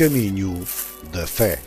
caminho da fé.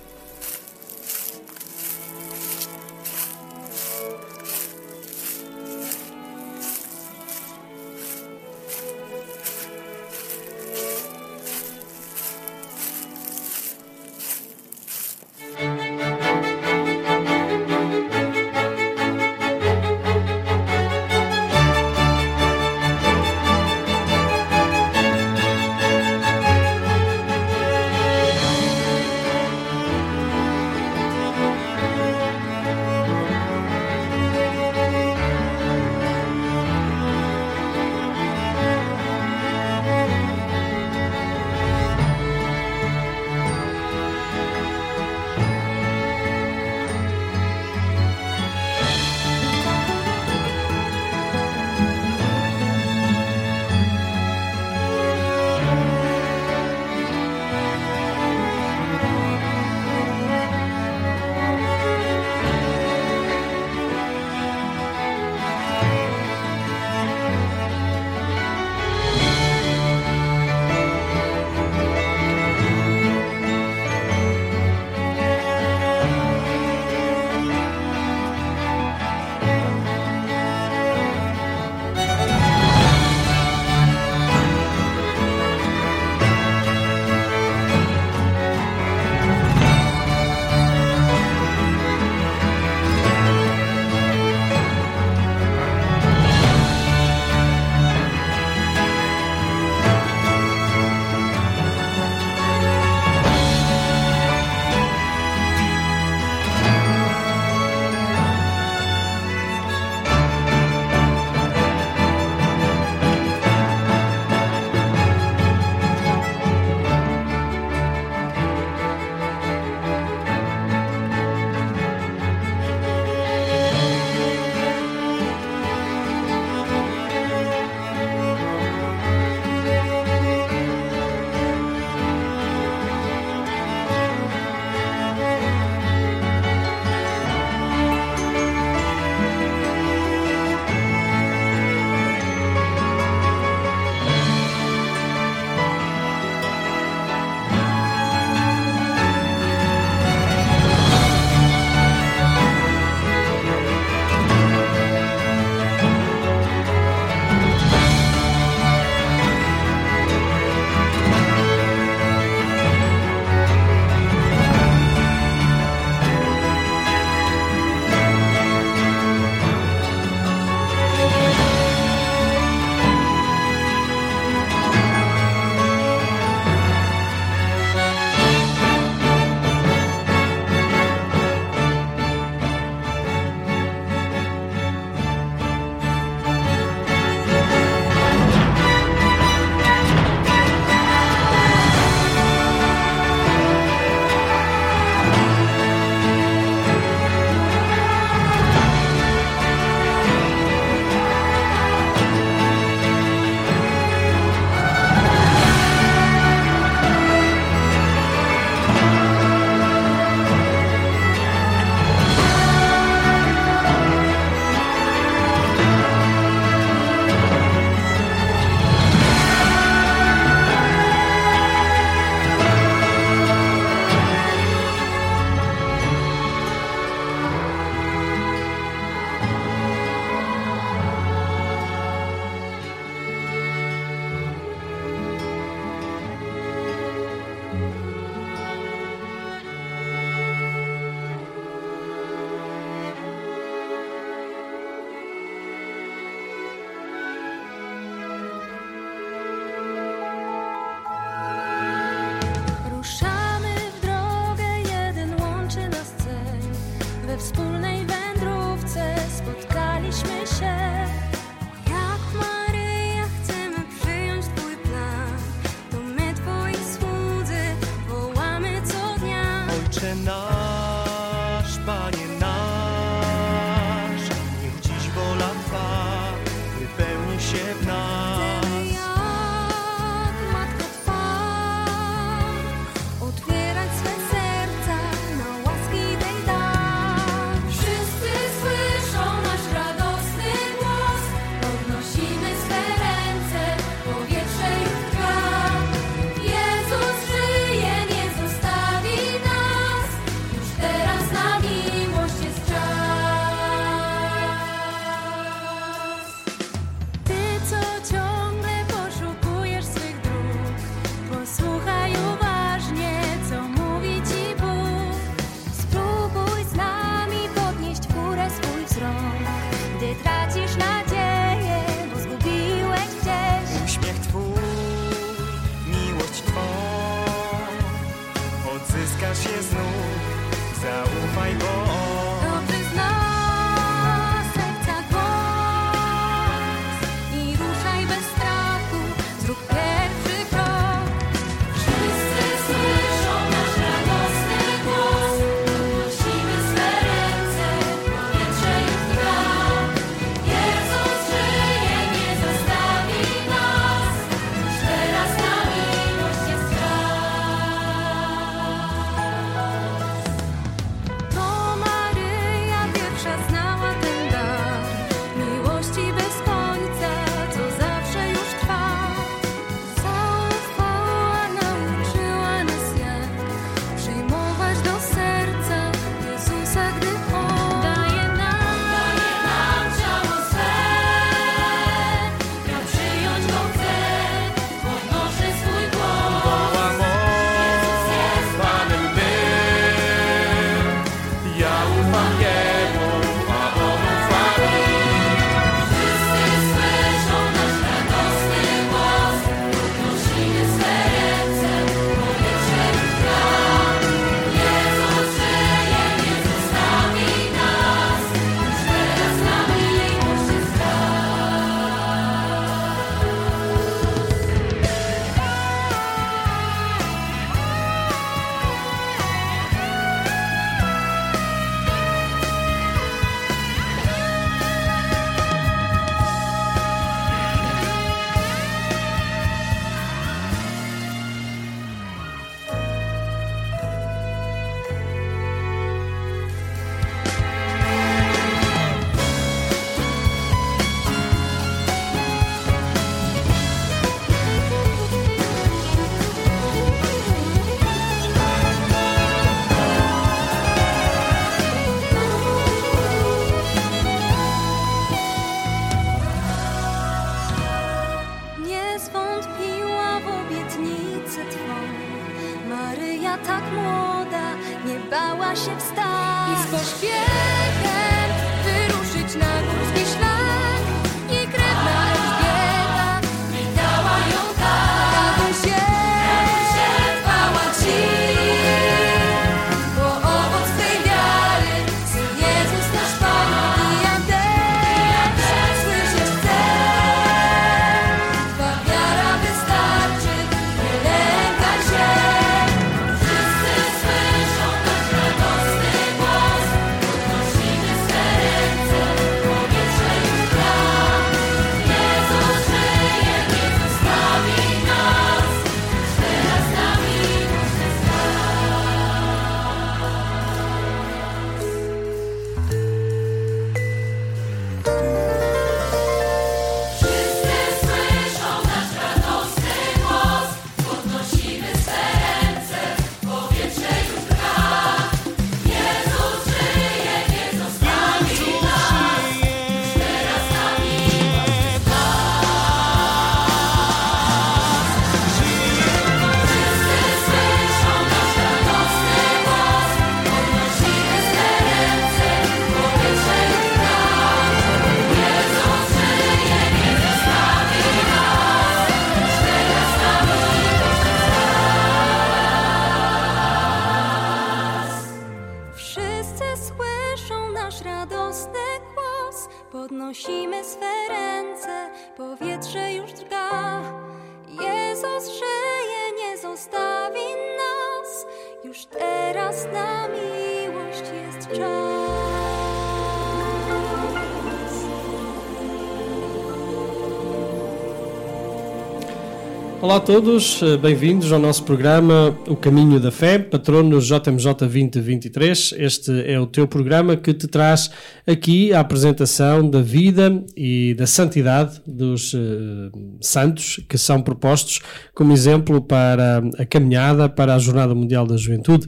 Olá a todos, eh, bem-vindos ao nosso programa O Caminho da Fé, patrono JMJ 2023. Este é o teu programa que te traz aqui a apresentação da vida e da santidade dos eh, santos que são propostos como exemplo para a caminhada para a Jornada Mundial da Juventude.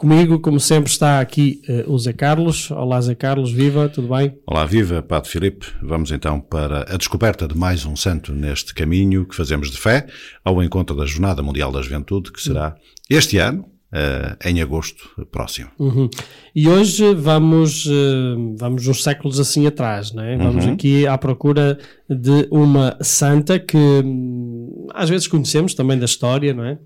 Comigo, como sempre, está aqui eh, o Zé Carlos. Olá, Zé Carlos, viva, tudo bem? Olá, viva, Padre Filipe. Vamos então para a descoberta de mais um santo neste caminho que fazemos de fé ao encontro da Jornada Mundial da Juventude, que será este ano, eh, em agosto próximo. Uhum. E hoje vamos, eh, vamos uns séculos assim atrás, não é? Vamos aqui à procura de uma santa que às vezes conhecemos também da história, não é?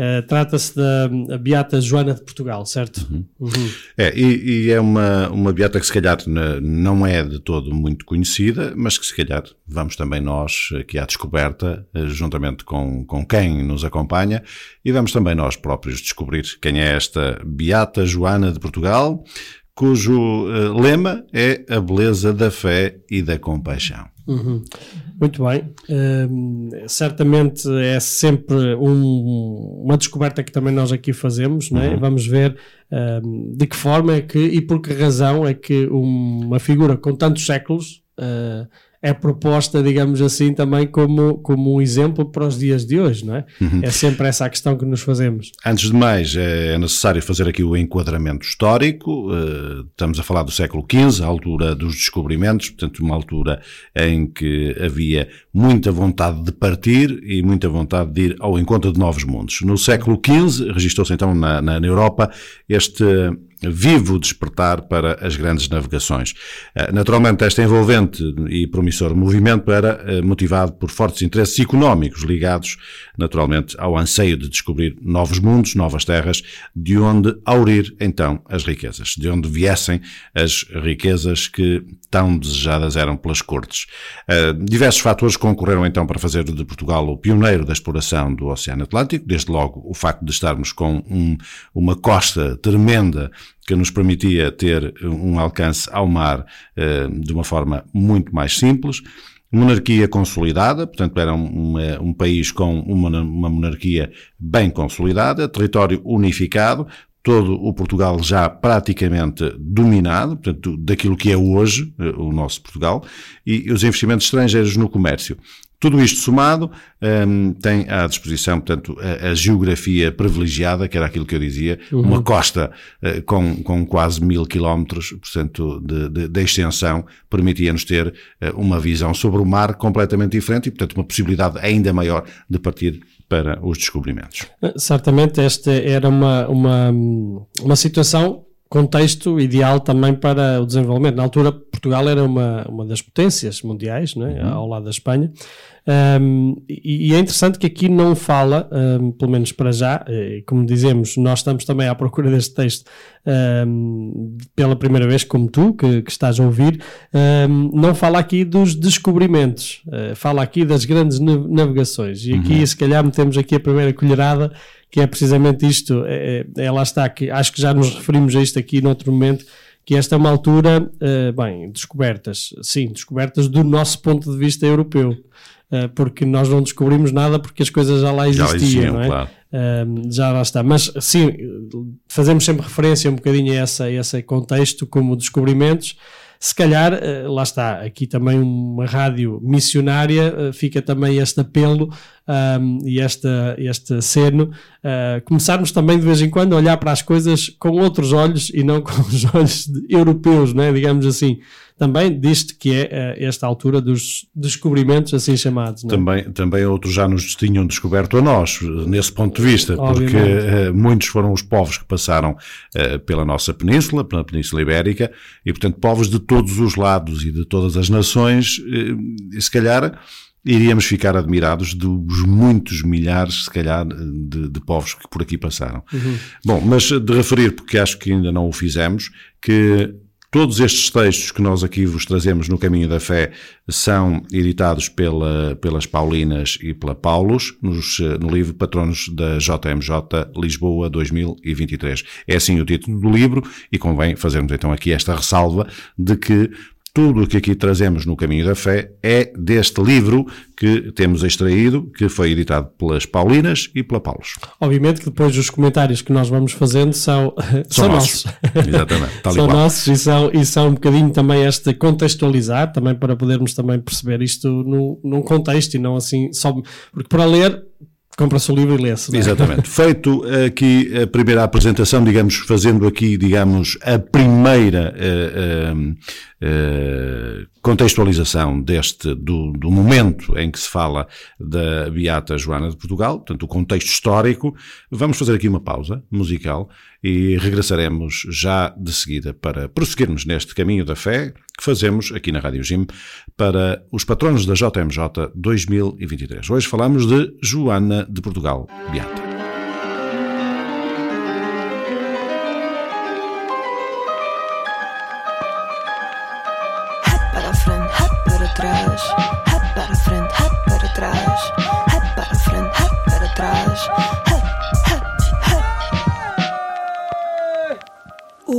Eh, Trata-se da Beata Joana de Portugal, certo? Uhum. É, e, e é uma, uma beata que se calhar não é de todo muito conhecida, mas que se calhar vamos também nós aqui à descoberta, eh, juntamente com, com quem nos acompanha, e vamos também nós próprios descobrir quem é esta Beata Joana de Portugal, cujo eh, lema é a beleza da fé e da compaixão. Uhum. Muito bem. Hum, certamente é sempre um- uma descoberta que também nós aqui fazemos, é? Vamos ver hum, de que forma é que e por que razão é que uma figura com tantos séculos ah, é proposta, digamos assim, também como, como um exemplo para os dias de hoje, não é? É sempre essa a questão que nos fazemos. Antes de mais, é necessário fazer aqui o enquadramento histórico. Eh, Estamos a falar do século XV, a altura dos descobrimentos, portanto, uma altura em que havia muita vontade de partir e muita vontade de ir ao encontro de novos mundos. No século XV, registrou-se então na, na, na Europa este vivo despertar para as grandes navegações. Eh, Naturalmente, este envolvente e promissor movimento era eh, motivado por fortes interesses económicos ligados, naturalmente, ao anseio de descobrir novos mundos, novas terras, de onde aurir então as riquezas, de onde viessem as riquezas que tão desejadas eram pelas cortes. Eh, Diversos fatores concorreram então para fazer de Portugal o pioneiro da exploração do Oceano Atlântico, desde logo o facto de estarmos com um- uma costa tremenda que nos permitia ter um alcance ao mar eh, de uma forma muito mais simples. Monarquia consolidada, portanto, era um, um, um país com uma, uma monarquia bem consolidada, território unificado, todo o Portugal já praticamente dominado, portanto, daquilo que é hoje eh, o nosso Portugal, e os investimentos estrangeiros no comércio Tudo isto somado um, tem à disposição, portanto, a, a, geografia privilegiada, que era aquilo que eu dizia, uhum. uma costa uh, com, com quase mil quilómetros, portanto, de, de, de extensão, permitia-nos ter uh, uma visão sobre o mar completamente diferente e, portanto, uma possibilidade ainda maior de partir para os descobrimentos. Certamente esta era uma, uma, uma situação contexto ideal também para o desenvolvimento. Na altura, Portugal era uma, uma das potências mundiais, não é? uhum. ao lado da Espanha, um, e, e, é interessante que aqui não fala, um, pelo menos para já, eh, como dizemos, nós estamos também à procura deste texto um, pela primeira vez, como tu, que, que estás a ouvir, não fala aqui dos descobrimentos, uh, fala aqui das grandes navegações. E aqui, uhum. se calhar, metemos aqui a primeira colherada que é precisamente isto, é, é, é, lá está, que acho que já nos referimos a isto aqui noutro momento, que esta é uma altura, uh, bem, descobertas, sim, descobertas do nosso ponto de vista europeu, porque nós não descobrimos nada porque as coisas já lá existiam, já existiam, não é? Claro. Uh, já lá está, mas sim, fazemos sempre referência um bocadinho a, essa, a esse contexto como descobrimentos, se calhar, eh, lá está, aqui também uma rádio missionária, eh, fica também este apelo um, e esta, este seno, uh, começarmos também de vez em quando a olhar para as coisas com outros olhos e não com os olhos europeus, né? digamos assim também diz que é uh, esta altura dos descobrimentos assim chamados. É? Também, também outros já nos tinham descoberto a nós, nesse ponto de vista, Obviamente. porque uh, muitos foram os povos que passaram pela nossa península, pela Península Ibérica, e portanto povos de todos os lados e de todas as nações, e se calhar iríamos ficar admirados dos muitos milhares, se calhar, de, de povos que por aqui passaram. Uhum. Bom, mas de referir, porque acho que ainda não o fizemos, que Todos estes textos que nós aqui vos trazemos no Caminho da Fé são editados pela, pelas Paulinas e pela Paulus nos, no livro Patronos da JMJ Lisboa 2023. É assim o título do livro e convém fazermos então aqui esta ressalva de que tudo o que aqui trazemos no Caminho da Fé é deste livro que temos extraído, que foi editado pelas Paulinas e pela Paulos. Obviamente que depois os comentários que nós vamos fazendo são, são, são nossos. nossos. Exatamente. São nossos e são, e são um bocadinho também este contextualizar, também para podermos também perceber isto num, num contexto e não assim só. Porque para ler compra-se o livro e lê-se. É? Exatamente. Feito aqui a primeira apresentação, digamos, fazendo aqui, digamos, a primeira uh, uh, contextualização deste, do, do, momento em que se fala da Beata Joana de Portugal, portanto, o contexto histórico, vamos fazer aqui uma pausa musical e regressaremos já de seguida para prosseguirmos neste caminho da fé que fazemos aqui na Rádio Jim para os patronos da JMJ 2023. Hoje falamos de Joana de Portugal, Beata.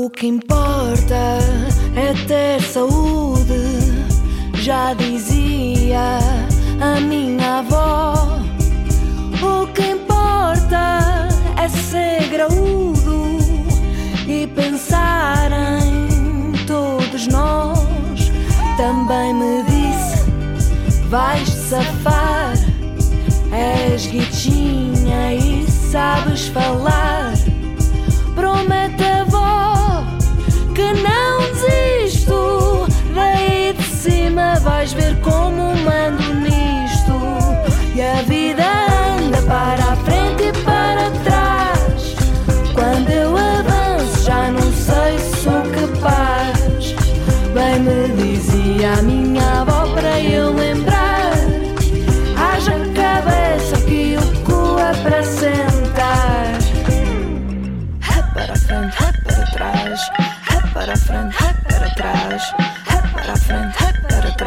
O que importa é ter saúde, já dizia a minha avó. O que importa é ser graúdo e pensar em todos nós. Também me disse: vais safar, és guitinha e sabes falar. Promete a que não desisto. Daí de cima vais ver como mando nisto. E a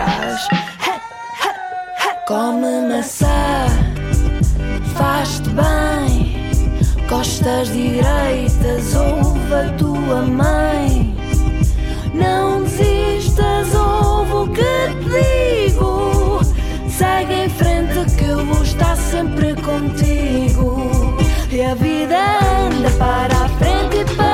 frente, para trás. Come maçã, faz-te bem. Costas direitas, ouve a tua mãe. Não desistas, ouve o que te digo. Segue em frente que eu vou estar sempre contigo. E a vida anda para a frente e para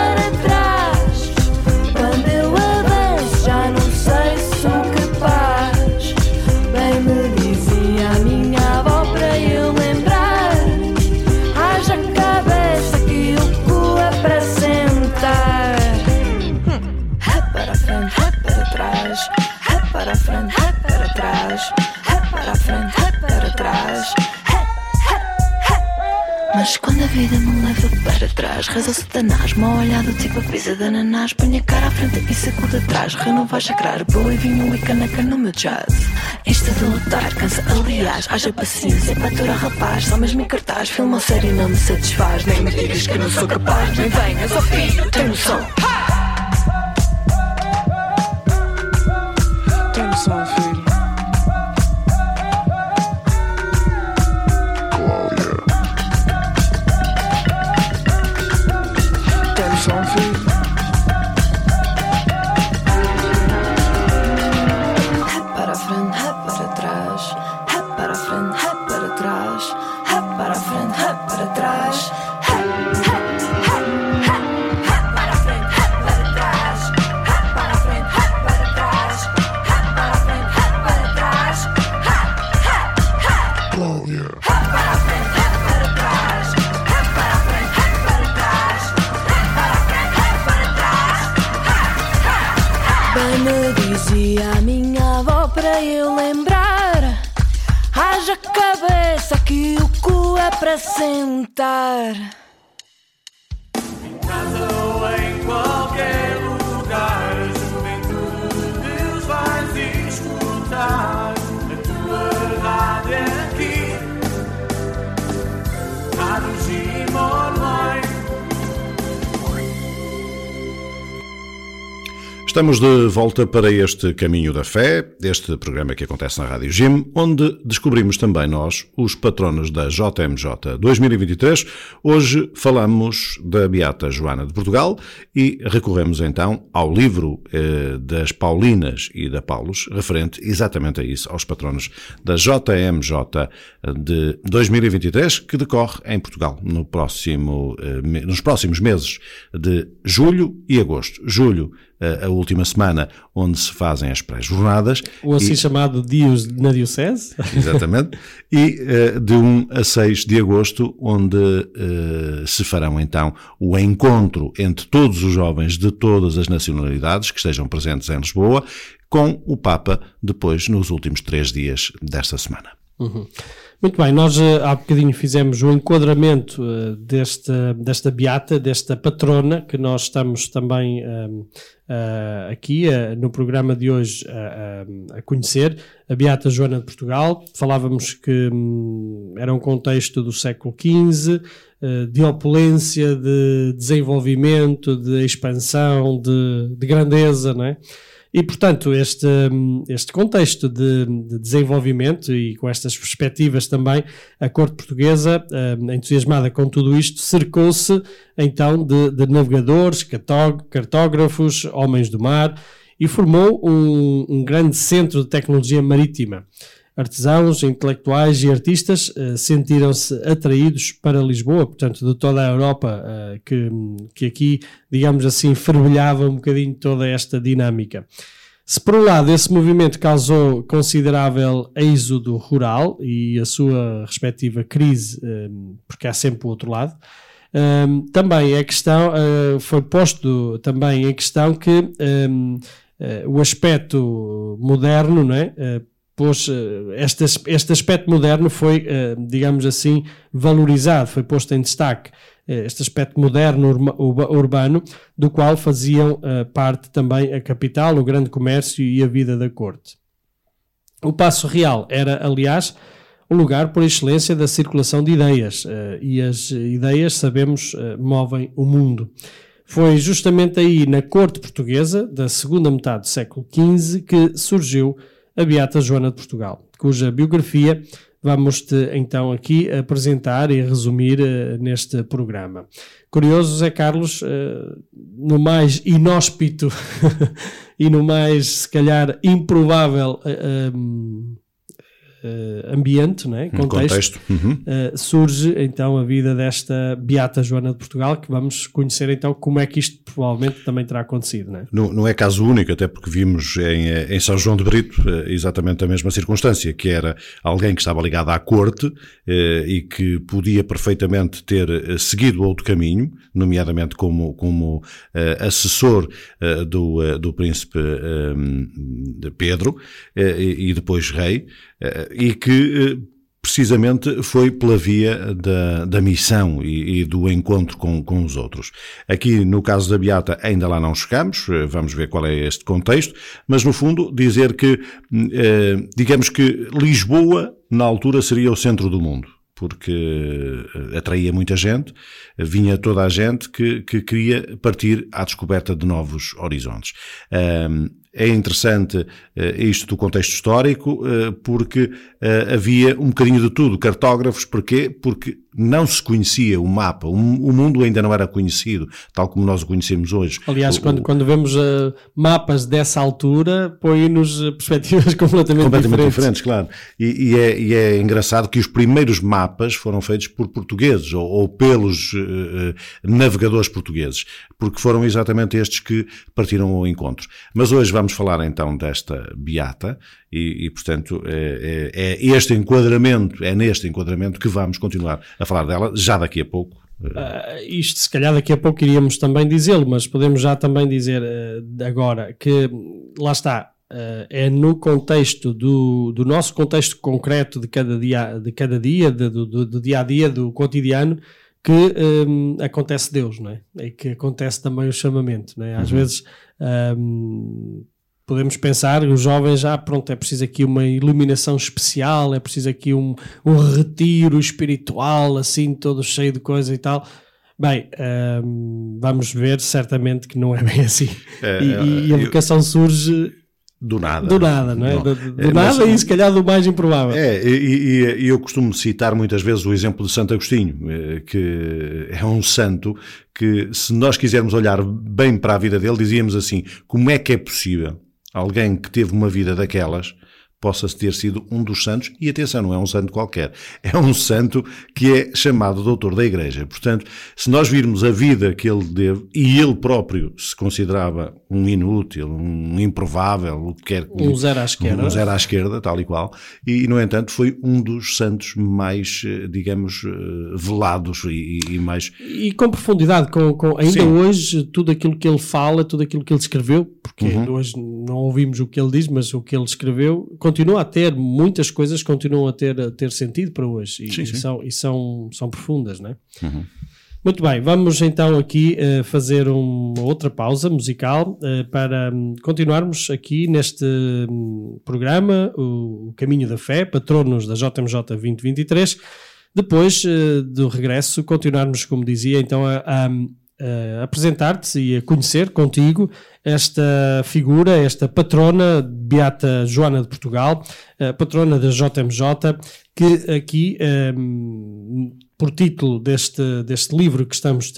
Mas quando a vida me leva para trás, reza o satanás, mal olhado tipo a pizza de ananás. Põe a cara à frente e sacude atrás. Renova chakrar, boa e vinho e caneca no meu jazz. Isto de lutar cansa, aliás, haja paciência para rapaz. Só mesmo em cartaz, filma a série não me satisfaz. Nem me digas que não sou capaz, nem venhas ao filho, tem noção. Tem Estamos de volta para este Caminho da Fé, este programa que acontece na Rádio Jim, onde descobrimos também nós, os patronos da JMJ 2023. Hoje falamos da Beata Joana de Portugal e recorremos então ao livro eh, das Paulinas e da Paulus, referente exatamente a isso, aos patronos da JMJ de 2023, que decorre em Portugal no próximo, eh, nos próximos meses de julho e agosto. Julho, a última semana onde se fazem as pré-jornadas. O assim e- chamado Dios na Diocese. Exatamente. E eh, de 1 a 6 de agosto, onde eh, se farão então o encontro entre todos os jovens de todas as nacionalidades que estejam presentes em Lisboa, com o Papa depois nos últimos três dias desta semana. Muito bem, nós eh, há bocadinho fizemos o enquadramento eh, desta, desta beata, desta patrona, que nós estamos também ehm, eh, aqui eh, no programa de hoje a conhecer, a Beata Joana de Portugal. Falávamos que hum, era um contexto do século XV, de opulência, de desenvolvimento, de expansão, de, de grandeza, não é? E, portanto, este, este contexto de, de desenvolvimento e com estas perspectivas também, a corte portuguesa, hum, entusiasmada com tudo isto, cercou-se então de, de navegadores, cartógrafos, homens do mar e formou um, um grande centro de tecnologia marítima. Artesãos, intelectuais e artistas eh, sentiram-se atraídos para Lisboa, portanto, de toda a Europa, eh, que, que aqui, digamos assim, fervilhava um bocadinho toda esta dinâmica. Se por um lado esse movimento causou considerável êxodo rural e a sua respectiva crise, eh, porque há sempre o outro lado, também a questão foi posto também em questão que o aspecto moderno, não é? Pôs, uh, este, este aspecto moderno foi, uh, digamos assim, valorizado, foi posto em destaque. Uh, Este aspecto moderno urbano, do qual faziam parte também a capital, o grande comércio e a vida da corte. O Passo Real era, aliás, o lugar por excelência da circulação de ideias, eh, e as ideias, sabemos, eh, movem o mundo. Foi justamente aí, na corte portuguesa, da segunda metade do século XV, que surgiu a Beata Joana de Portugal, cuja biografia vamos-te então aqui apresentar e resumir eh, neste programa. Curioso, Zé Carlos, eh, no mais inóspito e no mais, se calhar, improvável um, eh, ambiente, não é? Um contexto. Uhum. eh, surge então a vida desta Beata Joana de Portugal, que vamos conhecer então como é que isto provavelmente também terá acontecido, não é? Não, não é caso único, até porque vimos em, eh, em São João de Brito eh, exatamente a mesma circunstância, que era alguém que estava ligado à corte eh, e que podia perfeitamente ter eh, seguido outro caminho, nomeadamente como, como eh, assessor eh, do, eh, do príncipe eh, Pedro eh, e depois rei, eh, e que eh, precisamente foi pela via da, da missão e, e do encontro com, com os outros. Aqui, no caso da Beata, ainda lá não chegamos, eh, vamos ver qual é este contexto, mas no fundo dizer que, eh, digamos que Lisboa, na altura, seria o centro do mundo porque eh, atraía muita gente, vinha toda a gente que, que queria partir à descoberta de novos horizontes. Um, é interessante uh, isto do contexto histórico, uh, porque uh, havia um bocadinho de tudo. Cartógrafos, porquê? Porque não se conhecia o mapa, o, o mundo ainda não era conhecido, tal como nós o conhecemos hoje. Aliás, O- quando, quando vemos uh, mapas dessa altura, põe-nos uh, perspectivas completamente, completamente diferentes. diferentes, claro. E, e é, e é engraçado que os primeiros mapas foram feitos por portugueses ou, ou pelos eh, eh, navegadores portugueses, porque foram exatamente estes que partiram ao encontro. Mas hoje vamos falar então desta beata e, e, portanto, é, é- é este enquadramento, é neste enquadramento que vamos continuar a falar dela já daqui a pouco. Uh, isto, se calhar, daqui a pouco iríamos também dizê-lo, mas podemos já também dizer uh, agora que, lá está, uh, é no contexto do, do nosso contexto concreto de cada dia, de cada dia, de- do, do- do dia a dia, do cotidiano, que um, acontece Deus, não é? E que acontece também o chamamento, não é? Às vezes um, podemos pensar, os jovens, ah, pronto, é preciso aqui uma iluminação especial, é preciso aqui um, um retiro espiritual, assim, todo cheio de coisa e tal. Bem, hum, vamos ver certamente que não é bem assim. É, e, e- e a eu- vocação surge Do nada. do nada, não é? Não. Do, do É, nada mas- e se calhar do mais improvável. É, e, e- eu costumo citar muitas vezes o exemplo de Santo Agostinho, eh, que é um santo que, se nós quisermos olhar bem para a vida dele, dizíamos assim: como é que é possível alguém que teve uma vida daquelas possa ter sido um dos santos? E atenção, não é um santo qualquer, é um santo que é chamado doutor da Igreja. Portanto, se nós virmos a vida que ele teve, e ele próprio se considerava um inútil, um improvável, o que quer que Um zero à esquerda. um zero à esquerda, tal e qual, e, no entanto foi um dos santos mais, eh, digamos, eh, velados e, e- e mais. E com profundidade, com, com- ainda Sim. hoje, tudo aquilo que ele fala, tudo aquilo que ele escreveu, porque Uhum. hoje não ouvimos o que ele diz, mas o que ele escreveu continua a ter, muitas coisas continuam a ter, a ter sentido para hoje e, Sim, e sim. são, e são, são profundas, não é? Muito bem, vamos então aqui eh, fazer uma outra pausa musical eh, para hum, continuarmos aqui neste hum, programa, o, o Caminho da Fé, patronos da JMJ 2023. Depois eh, do regresso, continuarmos, como dizia, então a, a, a apresentar-te e a conhecer contigo esta figura, esta patrona, Beata Joana de Portugal, a patrona da JMJ, que aqui, hum, por título deste, deste livro que estamos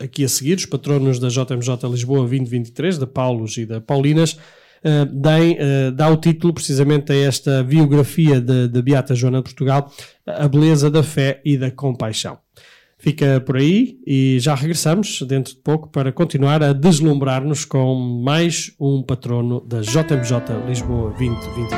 aqui a seguir, os patronos da JMJ Lisboa 2023, da Paulos e da Paulinas, eh, deem, eh, dá o título precisamente a esta biografia de Beata Joana de Portugal, a beleza da fé e da compaixão. Fica por aí e já regressamos dentro de pouco para continuar a deslumbrar-nos com mais um patrono da JMJ Lisboa 2023.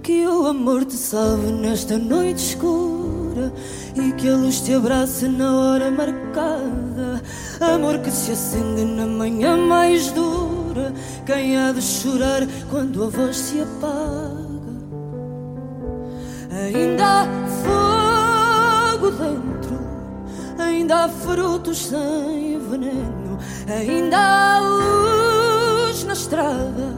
Que o amor te salve nesta noite escura e que a luz te abrace na hora marcada. Amor que se acende na manhã mais dura. Quem há de chorar quando a voz se apaga? Ainda há fogo dentro, ainda há frutos sem veneno, ainda há luz na estrada.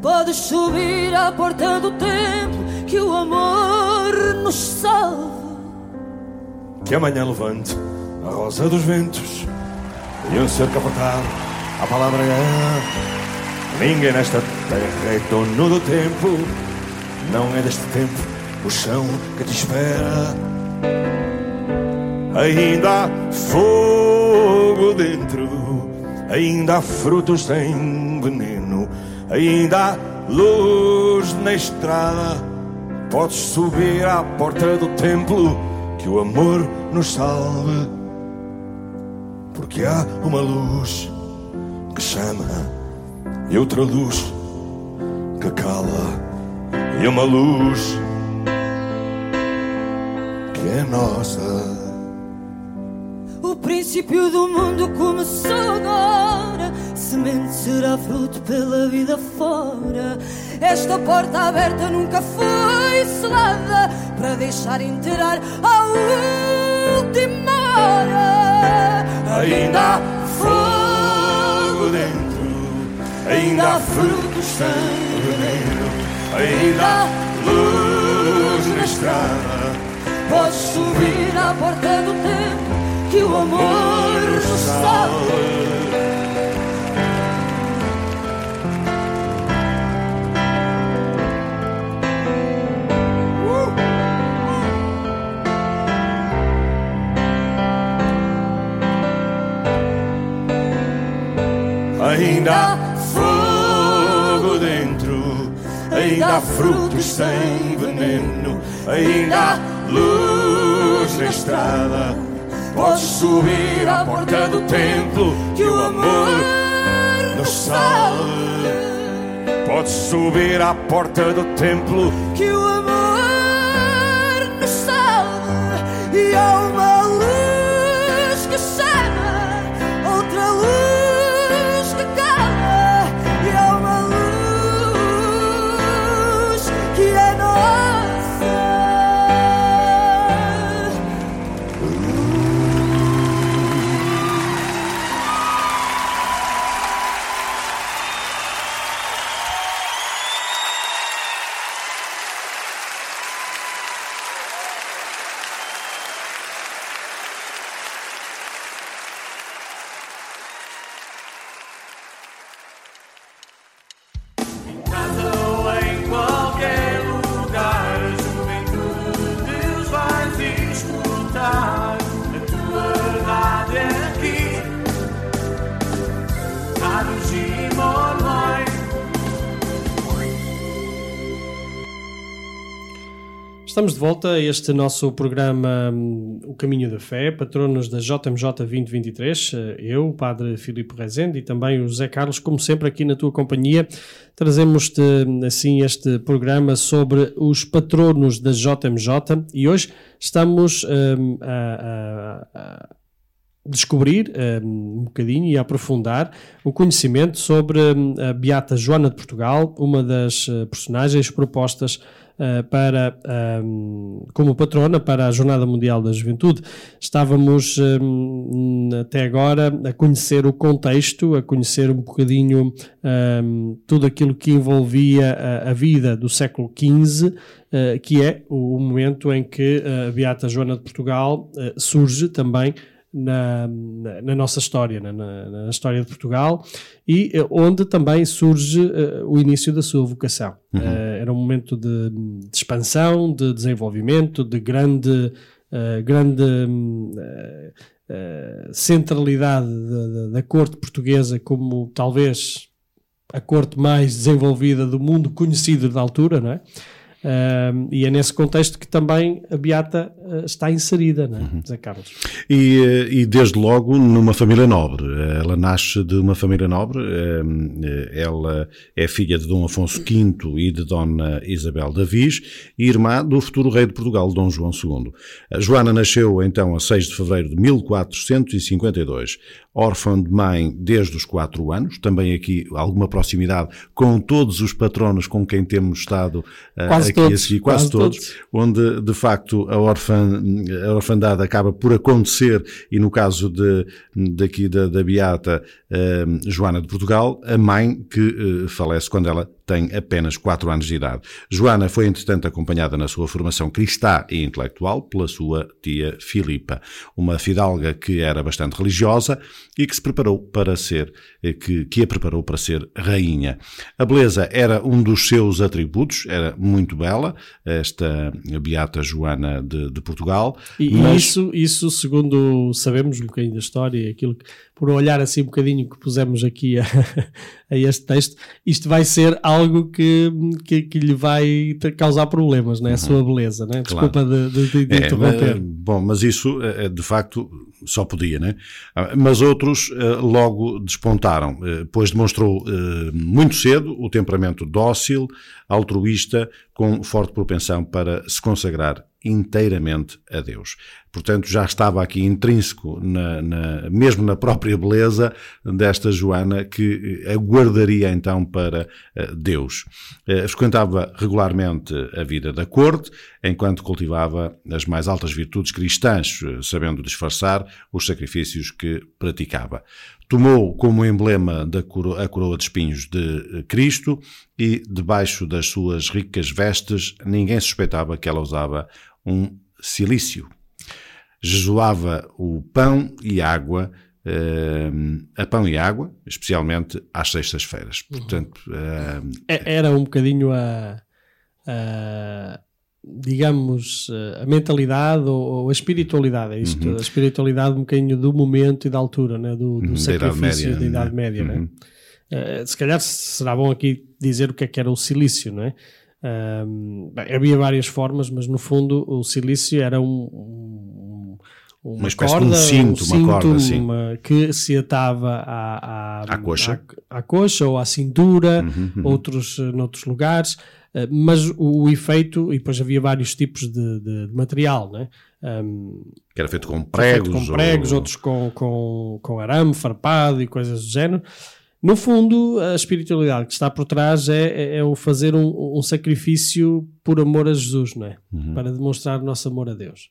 Podes subir à porta do templo que o amor nos salve. Que amanhã levante a rosa dos ventos e um cerco apertado. A palavra é. Ninguém nesta terra é dono do tempo. Não é deste tempo o chão que te espera. Ainda há fogo dentro, ainda há frutos sem veneno, ainda há luz na estrada. Podes subir à porta do templo, que o amor nos salve. Porque há uma luz que chama e outra luz que cala, e uma luz que é nossa. Princípio do mundo começou agora. Semente será fruto pela vida fora. Esta porta aberta nunca foi selada para deixar entrar a última hora. Ainda há fogo dentro, ainda há frutos sem veneno, ainda há luz na estrada. Podes subir à porta do tempo que o amor nos salva. Ainda há fogo dentro, ainda há frutos sem veneno, ainda há luz na estrada. Podes subir à porta do templo que o amor nos salve. Podes subir à porta do templo que o amor nos salve e há Estamos de volta a este nosso programa hum, O Caminho da Fé, patronos da JMJ 2023, eh, eu, o Padre Filipe Rezende e também o José Carlos, como sempre aqui na tua companhia, trazemos-te assim este programa sobre os patronos da JMJ e hoje estamos hum, a- a- a descobrir um, um bocadinho e aprofundar o conhecimento sobre hum, a Beata Joana de Portugal, uma das eh, personagens propostas para, hum, como patrona para a Jornada Mundial da Juventude. Estávamos hum, até agora a conhecer o contexto, a conhecer um bocadinho hum, tudo aquilo que envolvia a, vida do século XV, eh, que é o momento em que a Beata Joana de Portugal eh, surge também na, na, na nossa história, na, na- história de Portugal, e eh, onde também surge eh, o início da sua vocação. Eh, era um momento de, de expansão, de desenvolvimento, de grande, eh, grande hum, centralidade da, da- da corte portuguesa como talvez a corte mais desenvolvida do mundo conhecido da altura, não é? Ahm, e é nesse contexto que também a Beata eh, está inserida, não é, José Carlos? E, e desde logo numa família nobre. Ela nasce de uma família nobre, ela é filha de Dom Afonso V e de Dona Isabel da Viz, e irmã do futuro rei de Portugal, Dom João II. A Joana nasceu então a 6 de fevereiro de 1452, órfã de mãe desde os quatro anos, também aqui alguma proximidade com todos os patronos com quem temos estado eh, Aqui a todos, seguir, quase, quase todos, todos. onde de facto a, orfã, a orfandade acaba por acontecer e no caso de, daqui da, da Beata eh, Joana de Portugal, a mãe que eh, falece quando ela tem apenas 4 anos de idade. Joana foi, entretanto, acompanhada na sua formação cristã e intelectual pela sua tia Filipa, uma fidalga que era bastante religiosa e que se preparou para ser, eh, que, que a preparou para ser rainha. A beleza era um dos seus atributos, era muito bela, esta beata Joana de, de Portugal. E, mas- isso, isso, segundo sabemos um bocadinho da história aquilo que, por olhar assim um bocadinho que pusemos aqui a, a este texto, isto vai ser algo que, que, que lhe vai causar problemas, não é? A sua beleza, não é? Desculpa de, de, de- de Uhum. É, interromper. bom, mas isso eh, de facto só podia, né? Mas outros eh, logo despontaram, eh, pois demonstrou eh, muito cedo o temperamento dócil, altruísta, com forte propensão para se consagrar inteiramente a Deus. Portanto, já estava aqui intrínseco, na, na- mesmo na própria beleza desta Joana, que eh, aguardaria então para eh, Deus. Eh, frequentava regularmente a vida da corte, enquanto cultivava as mais altas virtudes cristãs, sabendo disfarçar os sacrifícios que praticava. Tomou como emblema da coro- a coroa de espinhos de Cristo e, debaixo das suas ricas vestes, ninguém suspeitava que ela usava um cilício. Jesuava o pão e água, eh, a pão e água, especialmente às sextas-feiras. Portanto, eh, É- Era um bocadinho a, a, digamos, a mentalidade ou, a espiritualidade, é isto, Uhum. a espiritualidade um bocadinho do momento e da altura, né? do, do Uhum, da Idade sacrifício Média, da Idade né? Né? Uhum. Eh, se calhar será bom aqui dizer o que é que era o silício, não é? Ahm, bem, havia várias formas, mas no fundo o silício era um, um- uma, Uma espécie de um corda, cinto, uma corda, uma- que se atava à, à, À coxa. à, à coxa ou à cintura, Uhum, outros eh, noutros lugares, eh, mas o, o efeito, e depois havia vários tipos de, de- de material, né? Ahm, que era feito com feito pregos. com pregos, ou- outros com, com, com arame, farpado e coisas do género. No fundo, a espiritualidade que está por trás é, é- é o fazer um, um sacrifício por amor a Jesus, não é? Uhum. Para demonstrar o nosso amor a Deus.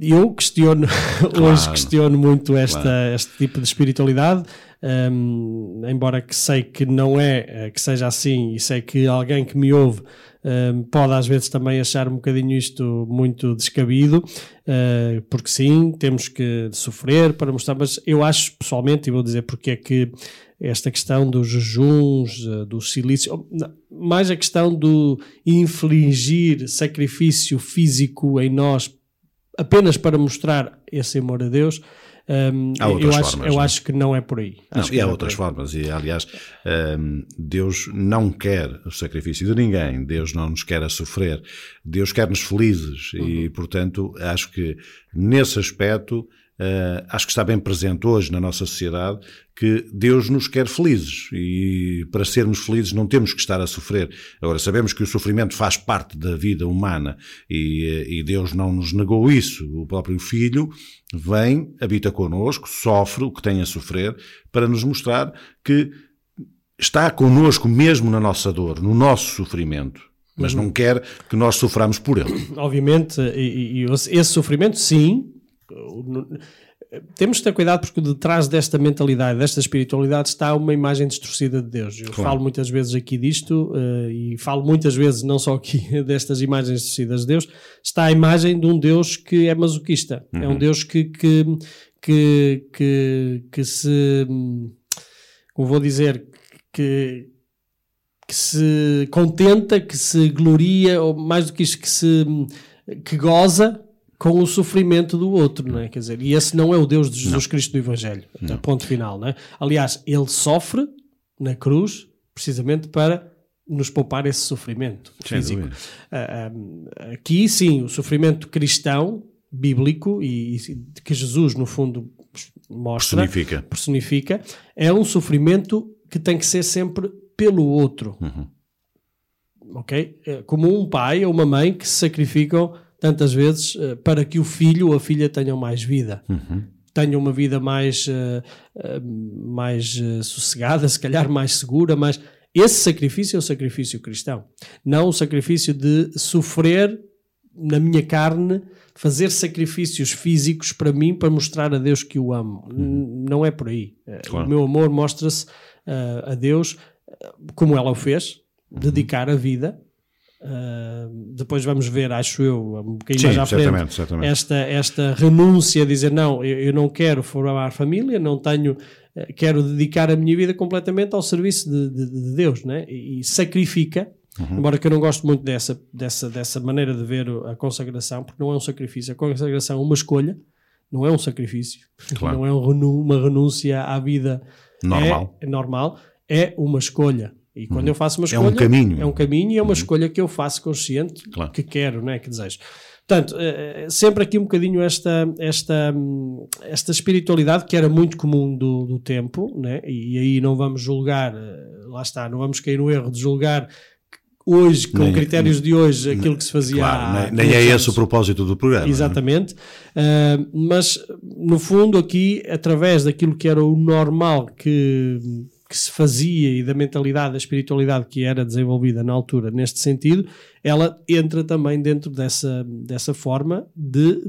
Eu questiono, hoje questiono muito esta, claro. este tipo de espiritualidade, hum, embora que sei que não é eh, que seja assim e sei que alguém que me ouve hum, pode às vezes também achar um bocadinho isto muito descabido, eh, porque sim, temos que sofrer para mostrar, mas eu acho pessoalmente, e vou dizer porque é que esta questão dos jejuns, eh, do silício, mais a questão do infligir sacrifício físico em nós apenas para mostrar esse amor a Deus, hum, Há eu, outras acho, formas, eu é? acho que não é por aí. Não, e há é outras formas, e aliás, hum, Deus não quer o sacrifício de ninguém, Deus não nos quer a sofrer, Deus quer-nos felizes, Uhum. e portanto acho que nesse aspecto, eh, acho que está bem presente hoje na nossa sociedade que Deus nos quer felizes, e para sermos felizes não temos que estar a sofrer. Agora, sabemos que o sofrimento faz parte da vida humana, e, e Deus não nos negou isso, o próprio Filho vem, habita connosco, sofre o que tem a sofrer, para nos mostrar que está connosco mesmo na nossa dor, no nosso sofrimento, mas Uhum. não quer que nós soframos por ele. Obviamente, e, e- esse sofrimento, sim, temos que ter cuidado porque detrás desta mentalidade, desta espiritualidade, está uma imagem distorcida de Deus. Eu falo muitas vezes aqui disto eh, e falo muitas vezes, não só aqui, destas imagens distorcidas de Deus, está a imagem de um Deus que é masoquista. É um Deus que, que, que, que, que se. Como vou dizer? Que, que se contenta, que se gloria, ou mais do que isto, que se que goza com o sofrimento do outro, não é? Quer dizer, e esse não é o Deus de Jesus Cristo do Evangelho. Então, Ponto final, não é? Aliás, ele sofre na cruz precisamente para nos poupar esse sofrimento Sem físico. Ah, ah, aqui, sim, o sofrimento cristão, bíblico, e, e que Jesus, no fundo, mostra, Personifica. personifica, é um sofrimento que tem que ser sempre pelo outro. Ok? É Como um pai ou uma mãe que se sacrificam tantas vezes eh, para que o filho ou a filha tenham mais vida. Tenham uma vida mais, eh, eh, mais sossegada, se calhar mais segura, mas esse sacrifício é o sacrifício cristão. Não o sacrifício de sofrer na minha carne, fazer sacrifícios físicos para mim, para mostrar a Deus que o amo. N- Não é por aí. Claro. O meu amor mostra-se a Deus como ela o fez, dedicar a vida. Eh, depois vamos ver, acho eu, um bocadinho Sim, mais à frente, certamente, esta, esta renúncia a dizer não, eu, eu não quero formar família, não tenho, eh, quero dedicar a minha vida completamente ao serviço de, de- de Deus, né? e, e sacrifica, Uhum. embora que eu não gosto muito dessa, dessa, dessa maneira de ver a consagração, porque não é um sacrifício, a consagração é uma escolha, não é um sacrifício, Claro. não é um uma renúncia à vida Normal. É, é normal, é uma escolha. E quando eu faço uma É um escolha, caminho. é um caminho e é uma escolha que eu faço consciente, Claro. que quero, né, que desejo. Portanto, eh, sempre aqui um bocadinho esta, esta, hum, esta espiritualidade que era muito comum do, do tempo, né? e aí não vamos julgar, eh, lá está, não vamos cair no erro de julgar hoje, com Nem- critérios de hoje, aquilo que se fazia Claro, há nem, nem é 500 esse o propósito do programa. Exatamente. Uh, mas, no fundo, aqui, através daquilo que era o normal que, que se fazia e da mentalidade, da espiritualidade que era desenvolvida na altura, neste sentido, ela entra também dentro dessa, dessa forma de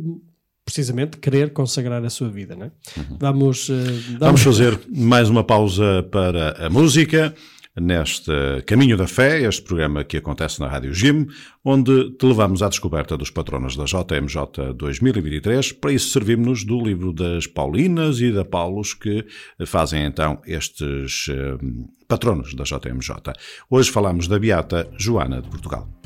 precisamente querer consagrar a sua vida. Não é? Vamos, uh, Vamos fazer mais uma pausa para a música neste Caminho da Fé, este programa que acontece na Rádio Jim, onde te levamos à descoberta dos patronos da JMJ 2023. Para isso servimos-nos do livro das Paulinas e da Paulos que fazem então estes eh, patronos da JMJ. Hoje falamos da Beata Joana de Portugal.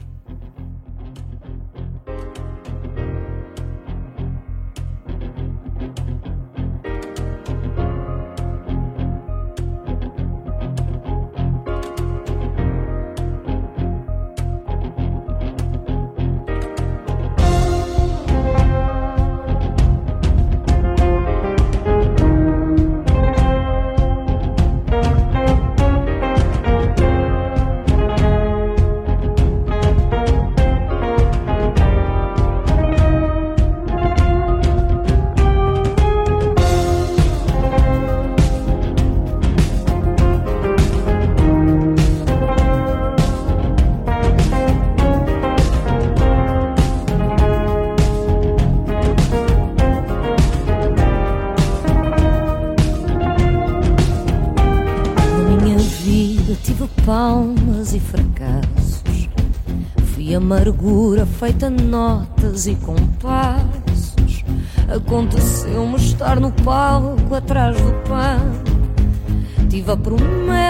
30 notas e compassos. Aconteceu-me estar no palco atrás do pano. Tive a promessa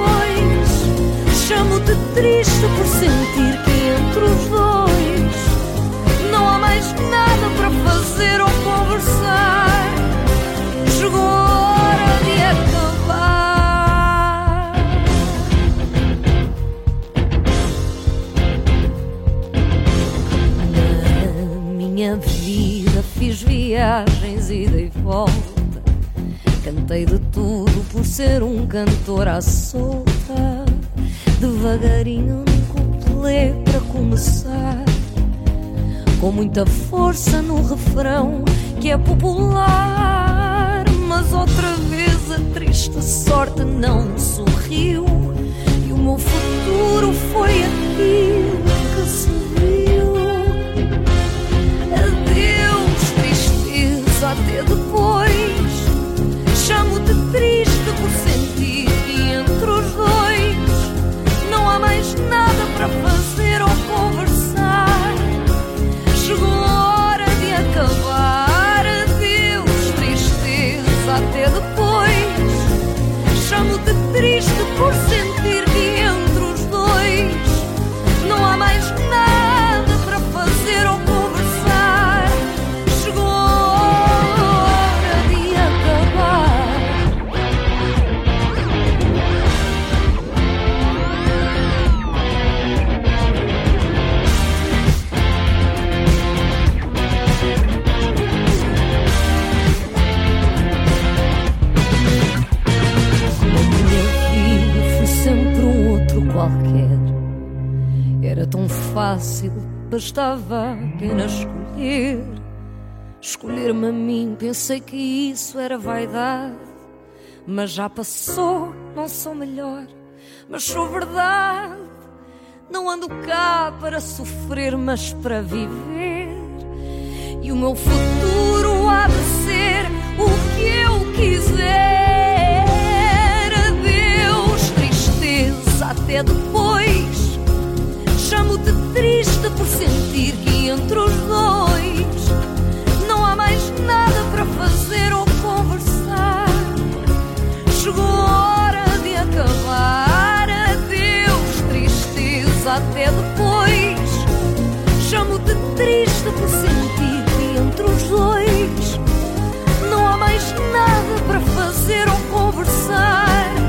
depois. Chamo-te triste por sentir que entre os dois não há mais nada para fazer ou conversar. Chegou a hora de acabar. Na minha vida fiz viagens e dei volta. Cantei de tudo por ser um cantor à solta. Devagarinho num couplet para começar. Com muita força no refrão que é popular. Mas outra vez a triste sorte não sorriu. E o meu futuro foi aquilo que se viu. Adeus, tristeza, até depois. Chamo-te triste por sentir que entre os dois não há mais nada para fazer ou conversar. Chegou a hora de acabar. Adeus, tristeza, até depois. Chamo-te triste por sentir bastava apenas escolher. Escolher-me a mim, pensei que isso era vaidade. Mas já passou, não sou melhor, mas sou verdade. Não ando cá para sofrer, mas para viver. E o meu futuro há de ser o que eu quiser. Adeus, tristeza, até depois. Chamo-te triste por sentir que entre os dois não há mais nada para fazer ou conversar. Chegou a hora de acabar. Adeus, tristeza, até depois. Chamo-te triste por sentir que entre os dois não há mais nada para fazer ou conversar.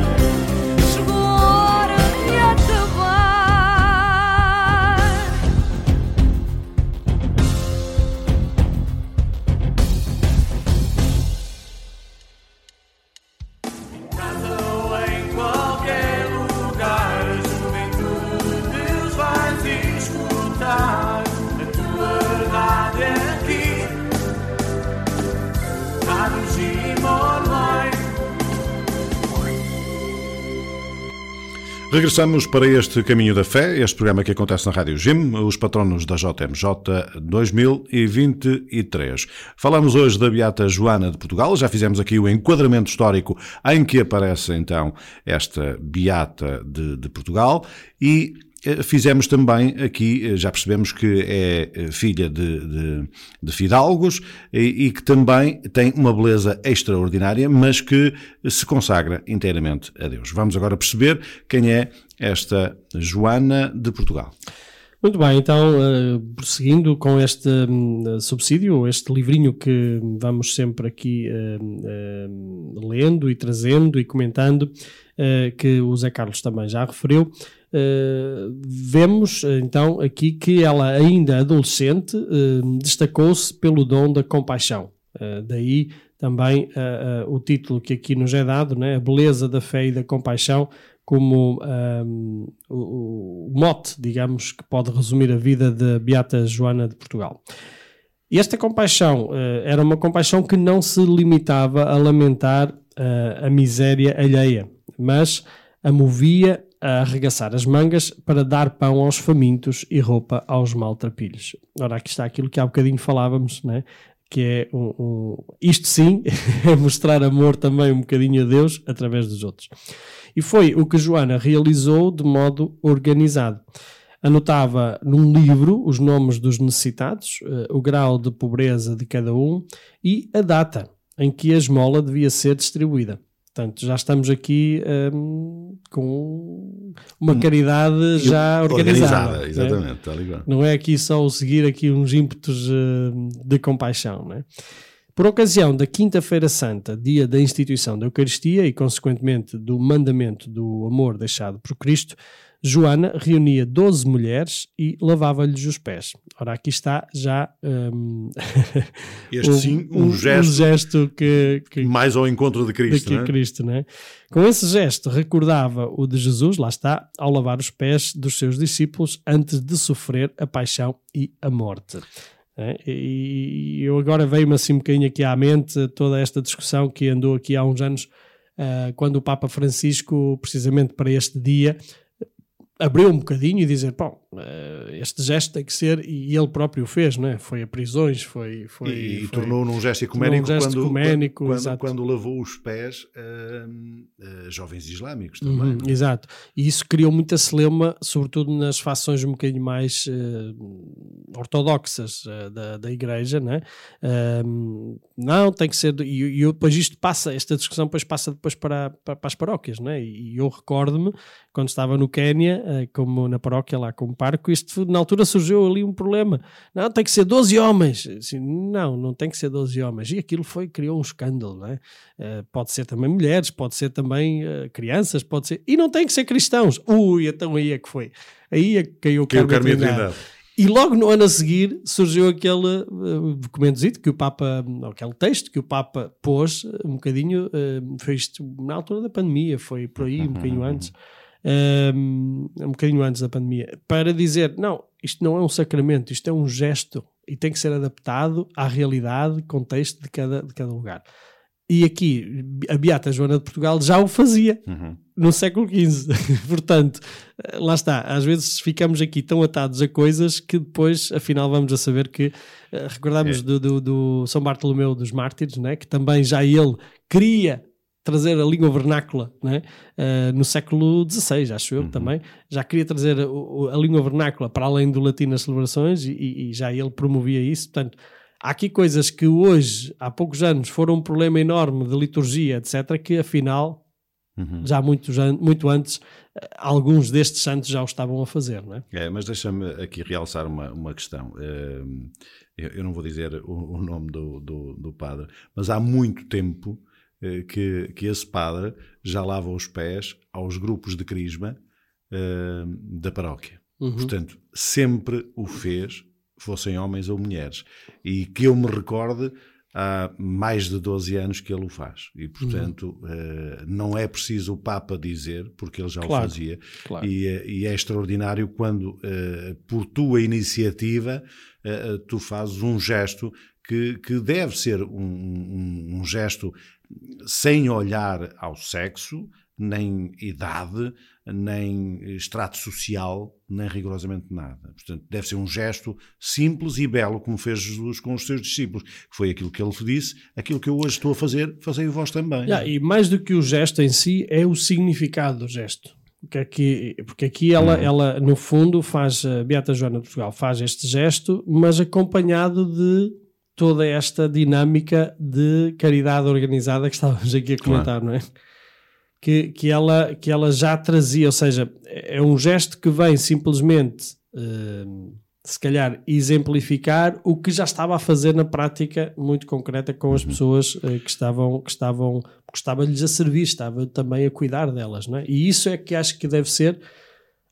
Regressamos para este Caminho da Fé, este programa que acontece na Rádio Jim, os patronos da JMJ 2023. Falamos hoje da Beata Joana de Portugal, já fizemos aqui o enquadramento histórico em que aparece então esta Beata de, de Portugal e Fizemos também aqui, eh, já percebemos que é eh, filha de, de, de fidalgos e, e que também tem uma beleza extraordinária, mas que se consagra inteiramente a Deus. Vamos agora perceber quem é esta Joana de Portugal. Muito bem, então, eh, prosseguindo com este hum, subsídio, este livrinho que vamos sempre aqui eh, eh, lendo e trazendo e comentando, eh, que o Zé Carlos também já referiu, eh, vemos eh, então aqui que ela, ainda adolescente, eh, destacou-se pelo dom da compaixão. Eh, daí também o título que aqui nos é dado, né? a beleza da fé e da compaixão, como o, o mote, digamos, que pode resumir a vida de Beata Joana de Portugal. E esta compaixão era uma compaixão que não se limitava a lamentar a miséria alheia, mas a movia a arregaçar as mangas para dar pão aos famintos e roupa aos maltrapilhos. Ora, aqui está aquilo que há bocadinho falávamos, né? que é um, um- isto sim, é mostrar amor também um bocadinho a Deus através dos outros. E foi o que Joana realizou de modo organizado. Anotava num livro os nomes dos necessitados, eh, o grau de pobreza de cada um e a data em que a esmola devia ser distribuída. Portanto, já estamos aqui hum, com uma caridade já organizada. né? exatamente, está ligado. Não é aqui só seguir aqui uns ímpetos eh, de compaixão, né? Por ocasião da Quinta-feira Santa, dia da instituição da Eucaristia e, consequentemente, do mandamento do amor deixado por Cristo, Joana reunia 12 mulheres e lavava-lhes os pés. Ora, aqui está já hum, Este sim, um, gesto gesto que, que, mais ao encontro de Cristo, de não é? Cristo, né? Com esse gesto recordava o de Jesus, lá está, ao lavar os pés dos seus discípulos antes de sofrer a paixão e a morte. né? E eu agora veio-me assim um bocadinho aqui à mente toda esta discussão que andou aqui há uns anos, ah, quando o Papa Francisco, precisamente para este dia, abriu um bocadinho e dizer, eh, este gesto tem que ser, e ele próprio o fez, não é? Foi a prisões, foi... foi e, foi- tornou num gesto ecuménico, um gesto quando, ecuménico, quando, exato. quando lavou os pés hum, a jovens islâmicos também. Uhum, não é? exato. E isso criou muita celeuma, sobretudo nas fações um bocadinho mais eh, ortodoxas eh, da, da igreja, né? Ahm, não, tem que ser. E, e depois isto passa, esta discussão depois passa depois para, para, para as paróquias, né? E, eu recordo-me, quando estava no Quénia, eh, como na paróquia lá como parco, isto na altura surgiu ali um problema. Não, tem que ser 12 homens. Assim, não, não tem que ser 12 homens. E aquilo foi, criou um escândalo, não é? Eh, pode ser também mulheres, pode ser também eh, crianças, pode ser. E não tem que ser cristãos. Ui, então aí é que foi. Aí é que caiu o Que o Carme Carme Trindade. E logo no ano a seguir surgiu aquele uh, documentozito que o Papa, aquele texto que o Papa pôs uh, um bocadinho, uh, foi isto na altura da pandemia, foi por aí, um bocadinho antes, um, um bocadinho antes da pandemia, para dizer: não, isto não é um sacramento, isto é um gesto e tem que ser adaptado à realidade, contexto de cada, de cada lugar. E aqui, a Beata Joana de Portugal já o fazia Uhum. no século XV. Portanto, lá está. Às vezes ficamos aqui tão atados a coisas que depois, afinal, vamos a saber que. eh, recordamos É. do, do, do São Bartolomeu dos Mártires, né? que também já ele queria trazer a língua vernácula né? Eh, no século XVI, acho eu também. Já queria trazer o- a língua vernácula para além do latim nas celebrações e, e- já ele promovia isso. Portanto, há aqui coisas que hoje, há poucos anos, foram um problema enorme de liturgia, etc., que afinal Uhum. já muitos an- muito antes, eh, alguns destes santos já o estavam a fazer, não é? É, mas deixa-me aqui realçar uma, uma questão. Eh, Eu, eu não vou dizer o, o nome do, do, do padre, mas há muito tempo que, que esse padre já lava os pés aos grupos de crisma eh, da paróquia. Portanto, sempre o fez, fossem homens ou mulheres. E que eu me recorde, há mais de 12 anos que ele o faz. E, portanto, eh, não é preciso o Papa dizer, porque ele já Claro, o fazia. claro. E, eh, e é extraordinário quando, eh, por tua iniciativa, eh, eh, tu fazes um gesto que, que deve ser um, um- um gesto sem olhar ao sexo, nem idade, nem extrato social, nem rigorosamente nada. Portanto, deve ser um gesto simples e belo, como fez Jesus com os seus discípulos, que foi aquilo que ele disse, aquilo que eu hoje estou a fazer, fazei vós também. Já, e mais do que o gesto em si, é o significado do gesto. Porque aqui, porque aqui ela, ela, no fundo, faz, a Beata Joana de Portugal faz este gesto, mas acompanhado de toda esta dinâmica de caridade organizada que estávamos aqui a comentar, não é? Que, que, ela, que ela já trazia, ou seja, é um gesto que vem simplesmente, hum, se calhar, exemplificar o que já estava a fazer na prática muito concreta com as pessoas eh, que estavam, que estavam, que estava-lhes a servir, estava também a cuidar delas, não é? E isso é que acho que deve ser,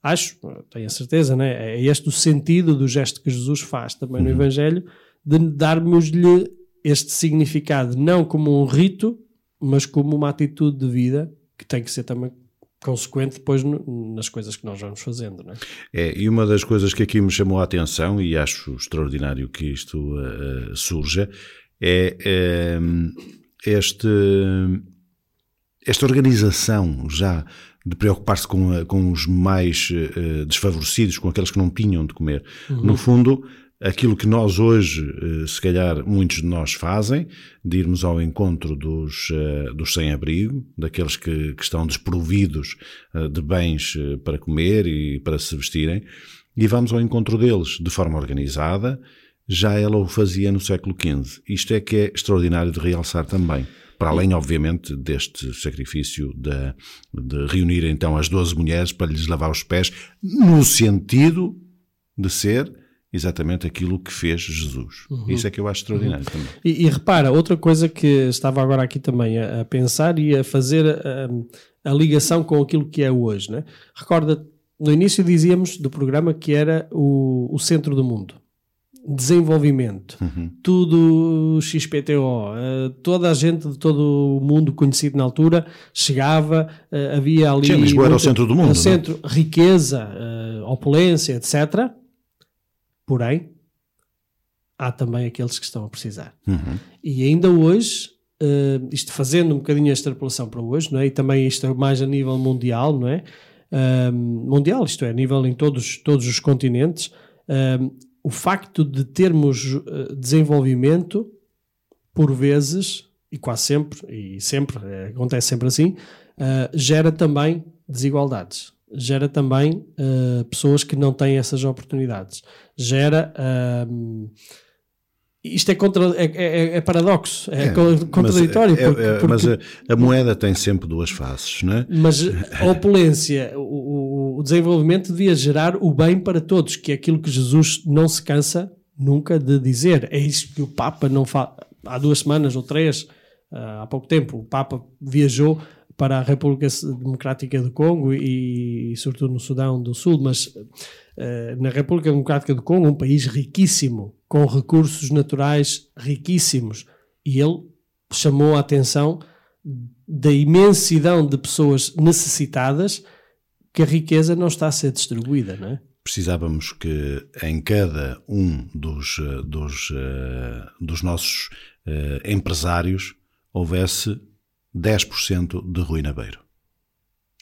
acho, tenho a certeza, não é? É este o sentido do gesto que Jesus faz também no Evangelho, de darmos-lhe este significado, não como um rito, mas como uma atitude de vida que tem que ser também consequente depois no- nas coisas que nós vamos fazendo, não é? É, e uma das coisas que aqui me chamou a atenção, e acho extraordinário que isto eh, surja, é eh, este, esta organização já de preocupar-se com, a- com os mais eh, desfavorecidos, com aqueles que não tinham de comer. No fundo, aquilo que nós hoje, eh, se calhar muitos de nós fazem, de irmos ao encontro dos, eh, dos sem-abrigo, daqueles que, que estão desprovidos eh, de bens para comer e para se vestirem, e vamos ao encontro deles de forma organizada, já ela o fazia no século XV. Isto é que é extraordinário de realçar também. Para além, obviamente, deste sacrifício de, de reunir então as 12 mulheres para lhes lavar os pés, no sentido de ser exatamente aquilo que fez Jesus. Isso é que eu acho extraordinário também. E, e repara, outra coisa que estava agora aqui também a, a pensar e a fazer a, a ligação com aquilo que é hoje, né? Recorda, no início dizíamos do programa que era o, o centro do mundo. Desenvolvimento, tudo XPTO, eh, toda a gente de todo o mundo conhecido na altura chegava, eh, havia ali. Sim, Lisboa era o centro do mundo, não é? centro, riqueza, eh, opulência, etc. Porém, há também aqueles que estão a precisar. E ainda hoje, eh, isto fazendo um bocadinho a extrapolação para hoje, não é? e também isto é mais a nível mundial, não é? Ahm, mundial, isto é, a nível em todos, todos os continentes, ahm, o facto de termos eh, desenvolvimento, por vezes, e quase sempre, e sempre, eh, acontece sempre assim, gera também desigualdades. Gera também ah, pessoas que não têm essas oportunidades. Gera. ahm, isto é, contra, é, é- é paradoxo, é, co- contraditório. Mas, é- porque- é- porque- mas a, a moeda tem sempre duas faces, não é? mas a opulência, o, o- desenvolvimento devia gerar o bem para todos, que é aquilo que Jesus não se cansa nunca de dizer. É isso que o Papa não faz. Há duas semanas ou três, ah, há pouco tempo, o Papa viajou para a República Democrática do Congo e, sobretudo no Sudão do Sul, mas eh, na República Democrática do Congo, um país riquíssimo, com recursos naturais riquíssimos, e ele chamou a atenção da imensidão de pessoas necessitadas que a riqueza não está a ser distribuída, não é? precisávamos que em cada um dos, dos, eh, dos nossos eh, empresários houvesse 10% de Rui Nabeiro.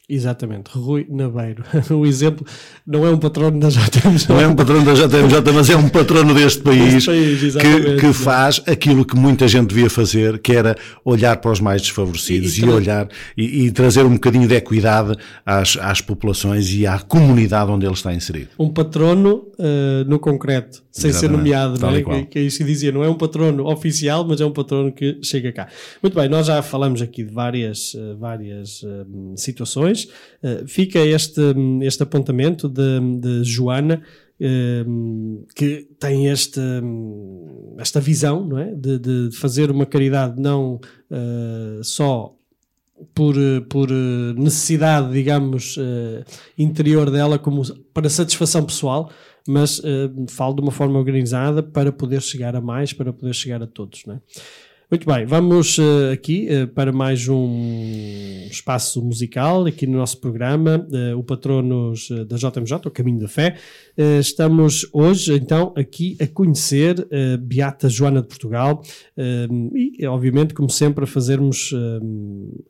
Exatamente, Rui Nabeiro. o exemplo não é um patrono da JMJ. Não é um patrono da JMJ, mas é um patrono deste país, país, que, que faz aquilo que muita gente devia fazer, que era olhar para os mais desfavorecidos E- e, e olhar e, e trazer um bocadinho de equidade às, às populações e à comunidade onde ele está inserido. um patrono eh, no concreto, sem ser Exatamente, nomeado, tal não é? Que, que é isso que dizia, não é um patrono oficial, mas é um patrono que chega cá. Muito bem, nós já falamos aqui de várias, eh, várias eh, situações. Eh, fica este, este apontamento de, de Joana. eh, que tem este, esta visão não é? de, de fazer uma caridade não eh, só por, por necessidade, digamos, interior dela, como para satisfação pessoal, mas falo de uma forma organizada para poder chegar a mais, para poder chegar a todos. Não é? Muito bem, vamos eh, aqui eh, para mais um espaço musical aqui no nosso programa, eh, o Patronos da JMJ, o Caminho da Fé. Eh, estamos hoje, então, aqui a conhecer a Beata Joana de Portugal eh, e, obviamente, como sempre, a fazermos eh,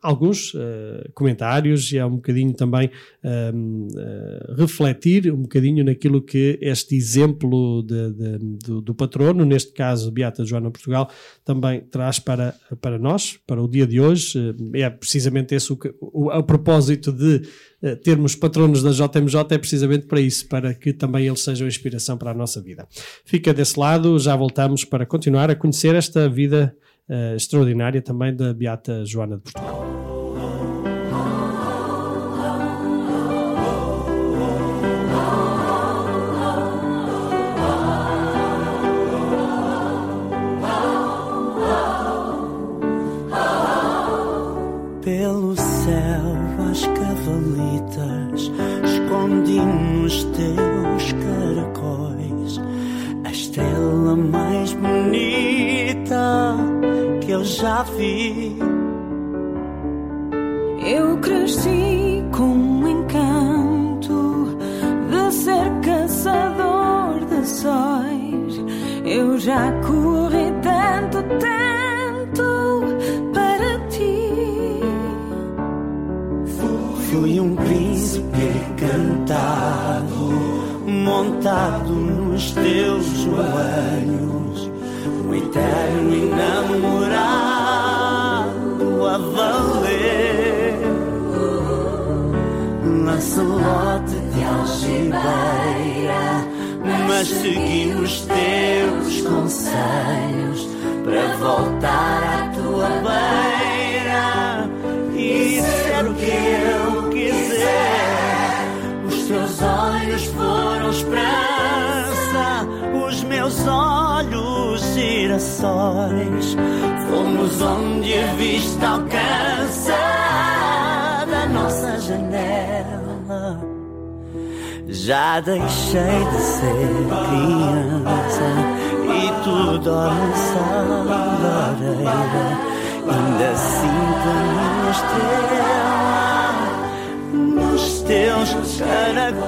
alguns eh, comentários e é um bocadinho também eh, eh, refletir um bocadinho naquilo que este exemplo de- de- do, do patrono, neste caso Beata Joana de Portugal, também traz para, para nós, para o dia de hoje. Eh, É precisamente esse o, o, a propósito de eh, termos patronos da JMJ, é precisamente para isso, para que também eles sejam inspiração para a nossa vida. Fica desse lado, já voltamos para continuar a conhecer esta vida eh, extraordinária também da Beata Joana de Portugal. Estrela mais bonita que eu já vi. Eu cresci com um encanto de ser caçador de sóis. Eu já corri tanto, tanto para ti. Fui um príncipe cantado, montado nos teus joelhos, um eterno enamorado a valer. Lancelote de algibeira, mas segui os teus conselhos para voltar à tua beira e ser o que eu quiser. Os teus olhos foram esperança, os meus olhos girassóis. Fomos onde a vista alcança da nossa janela. Já deixei de ser criança e tu dormes lareira. Ainda sinto a minha estrela nos teus caracóis.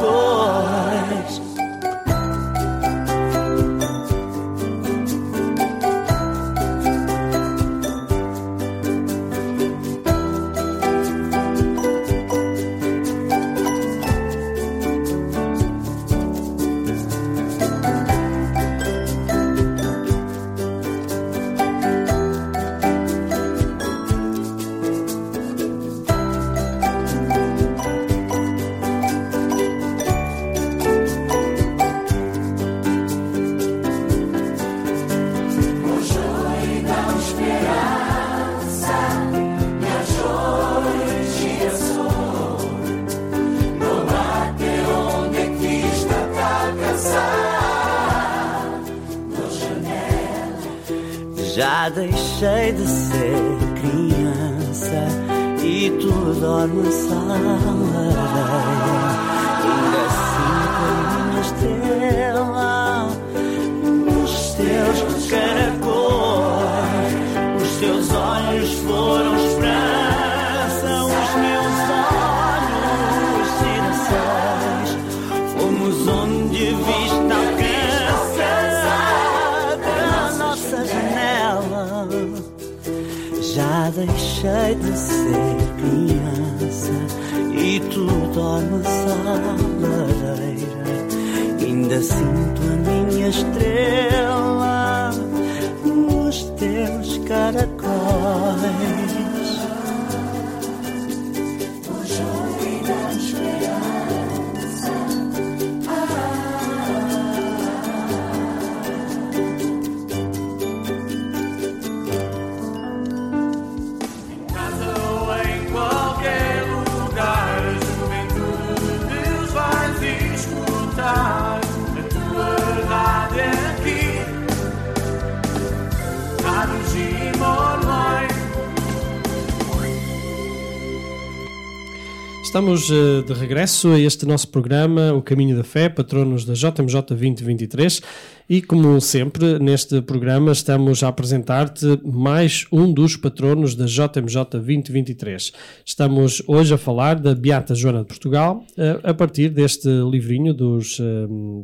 Estamos eh, de regresso a este nosso programa, O Caminho da Fé, patronos da JMJ 2023. E como sempre, neste programa estamos a apresentar-te mais um dos patronos da JMJ 2023. Estamos hoje a falar da Beata Joana de Portugal, eh, a partir deste livrinho dos eh,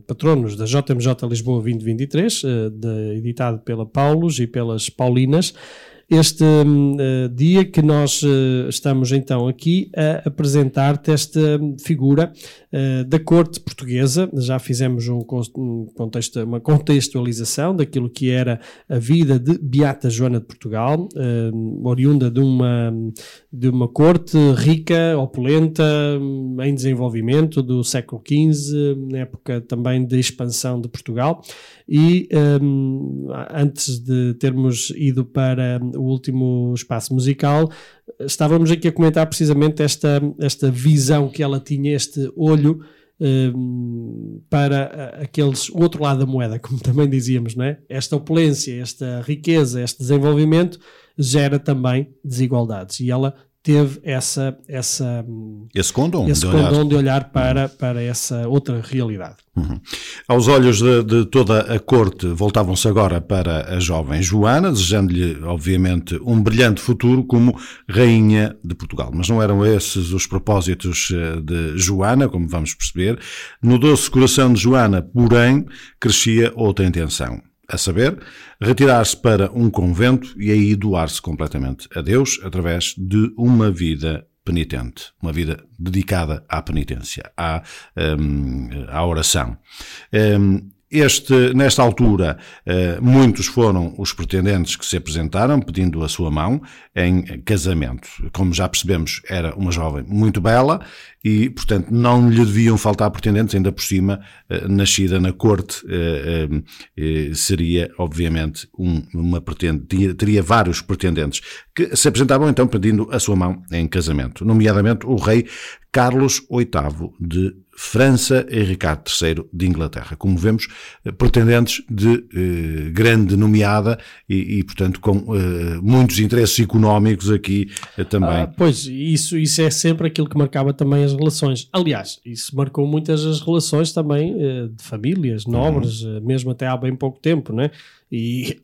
patronos da JMJ Lisboa 2023, eh, de- editado pela Paulos e pelas Paulinas este eh, dia que nós eh, estamos então aqui a apresentar-te esta figura da corte portuguesa. Já fizemos um um contexto, uma contextualização daquilo que era a vida de Beata Joana de Portugal, hum, oriunda de uma, de uma corte rica, opulenta, em desenvolvimento do século XV, na época também de expansão de Portugal. E hum, antes de termos ido para o último espaço musical, estávamos aqui a comentar precisamente esta, esta visão que ela tinha, este olho hum, para a- aqueles o outro lado da moeda, como também dizíamos, não é? Esta opulência, esta riqueza, este desenvolvimento gera também desigualdades e ela teve essa essa Esse condom esse de olhar. condom de olhar para para essa outra realidade. Aos olhos de, de toda a corte, voltavam-se agora para a jovem Joana, desejando-lhe, obviamente, um brilhante futuro como rainha de Portugal. Mas não eram esses os propósitos eh, de Joana, como vamos perceber. No doce coração de Joana, porém, crescia outra intenção. A saber, retirar-se para um convento e aí doar-se completamente a Deus através de uma vida penitente, uma vida dedicada à penitência, à, hum, à oração. Hum, este, nesta altura, eh, muitos foram os pretendentes que se apresentaram pedindo a sua mão em casamento. Como já percebemos, era uma jovem muito bela e, portanto, não lhe deviam faltar pretendentes, ainda por cima, eh, nascida na corte, eh, seria, obviamente, um, uma pretendente, teria vários pretendentes que se apresentavam então pedindo a sua mão em casamento, nomeadamente o rei Carlos VIII de França e Ricardo III de Inglaterra. Como vemos, eh, pretendentes de eh, grande nomeada e, e, portanto, com eh, muitos interesses económicos aqui eh, também. Ah, pois, isso, isso é sempre aquilo que marcava também as relações. Aliás, isso marcou muitas as relações também de famílias nobres, eh, mesmo até há bem pouco tempo, né? E,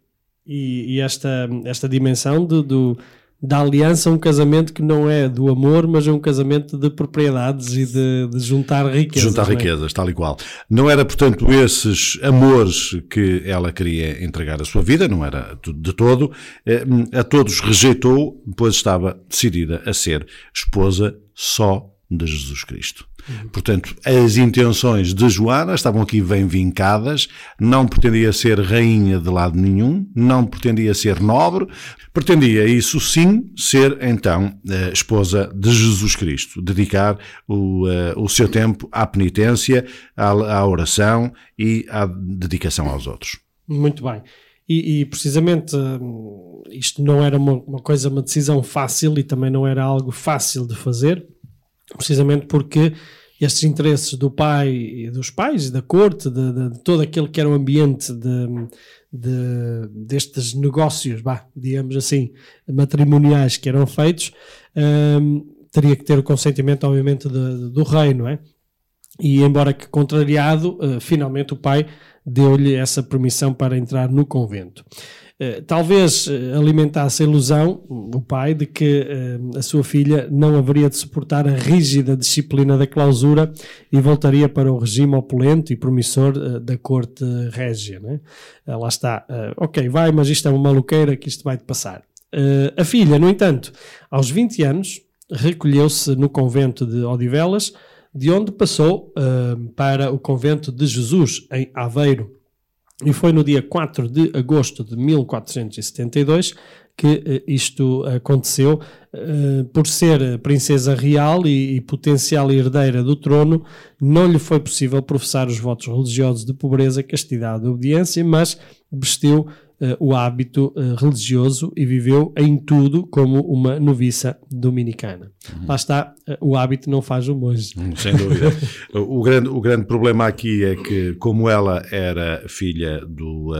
e, e esta, esta dimensão de, do, da aliança, um casamento que não é do amor, mas é um casamento de propriedades e de, de juntar riquezas. Juntar não é? riquezas, tal e qual. Não era, portanto, esses amores que ela queria entregar a sua vida, não era de todo. Eh, A todos rejeitou, pois estava decidida a ser esposa só de Jesus Cristo. Portanto, as intenções de Joana estavam aqui bem vincadas, não pretendia ser rainha de lado nenhum, não pretendia ser nobre, pretendia, isso sim, ser então eh, esposa de Jesus Cristo, dedicar o, eh, o seu tempo à penitência, à, à oração e à dedicação aos outros. Muito bem. E, e, precisamente hum, isto não era uma, uma coisa, uma decisão fácil e também não era algo fácil de fazer, precisamente porque estes interesses do pai e dos pais e da corte, de, de- de todo aquele que era o ambiente de, de- destes negócios, vá, digamos assim, matrimoniais que eram feitos, hum, teria que ter o consentimento, obviamente, do rei, não é? E embora que contrariado, eh, finalmente o pai deu-lhe essa permissão para entrar no convento. Eh, talvez eh, alimentasse a ilusão, o pai, de que eh, a sua filha não haveria de suportar a rígida disciplina da clausura e voltaria para o regime opulento e promissor da corte régia. Né? Lá está, ok, vai, mas isto é uma maluqueira que isto vai-te passar. Eh, a filha, no entanto, aos 20 anos, recolheu-se no convento de Odivelas, de onde passou para o convento de Jesus, em Aveiro. E foi no dia 4 de agosto de 1472 que eh, isto aconteceu. Eh, por ser princesa real e, potencial herdeira do trono, não lhe foi possível professar os votos religiosos de pobreza, castidade e obediência, mas vestiu eh, o hábito eh, religioso e viveu em tudo como uma noviça dominicana. Lá está, eh, o hábito não faz o monge. Hum, Sem dúvida. o, grande, o grande problema aqui é que, como ela era filha do,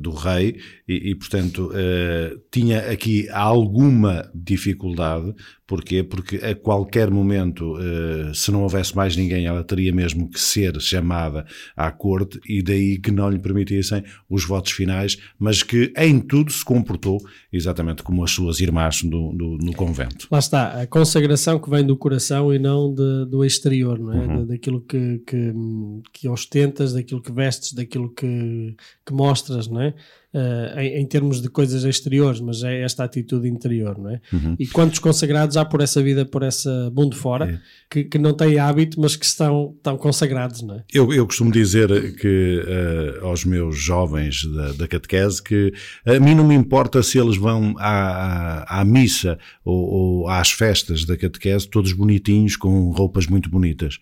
do rei, e, e, portanto eh, tinha aqui alguma dificuldade. Porquê? Porque a qualquer momento, eh, se não houvesse mais ninguém, ela teria mesmo que ser chamada à corte, e daí que não lhe permitissem os votos finais, mas que em tudo se comportou exatamente como as suas irmãs no, no, no convento. Lá está, a consagração que vem do coração e não de- do exterior, não é? Da- daquilo que, que, que ostentas, daquilo que vestes, daquilo que, que mostras, não é? Eh, em, em termos de coisas exteriores, mas é esta atitude interior, não é? E quantos consagrados há por essa vida, por essa mundo fora, que, que não têm hábito, mas que estão, estão consagrados, não é? Eu, eu costumo dizer que eh, aos meus jovens da, da catequese que a mim não me importa se eles vão à, à, à missa ou, ou às festas da catequese todos bonitinhos com roupas muito bonitas.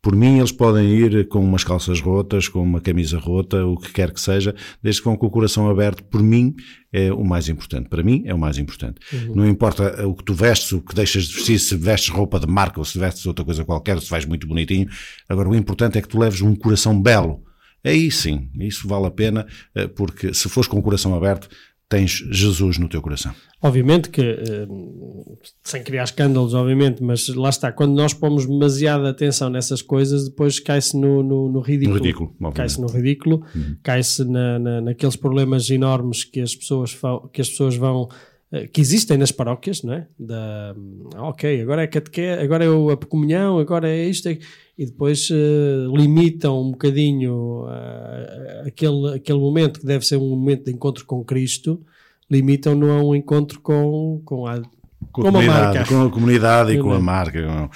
Por mim, eles podem ir com umas calças rotas, com uma camisa rota, o que quer que seja, desde que vão com o coração aberto. Por mim, é o mais importante. Para mim, é o mais importante. Não importa o que tu vestes, o que deixas de vestir, se vestes roupa de marca ou se vestes outra coisa qualquer, ou se vais muito bonitinho. Agora, o importante é que tu leves um coração belo. Aí sim, isso vale a pena, eh, porque se fores com o coração aberto, tens Jesus no teu coração. Obviamente que, eh, sem criar escândalos, obviamente, mas lá está, quando nós pomos demasiada atenção nessas coisas, depois cai-se no, no, no ridículo. No ridículo. Cai-se no ridículo, cai-se na, na, naqueles problemas enormes que as pessoas, que as pessoas vão. eh, que existem nas paróquias, não é? Da, ok, agora é catequese, agora é a comunhão, agora é isto, é- e depois eh, limitam um bocadinho ah, aquele, aquele momento que deve ser um momento de encontro com Cristo, limitam-no a um encontro com, com a, Com com a marca. com a comunidade e com a marca. com-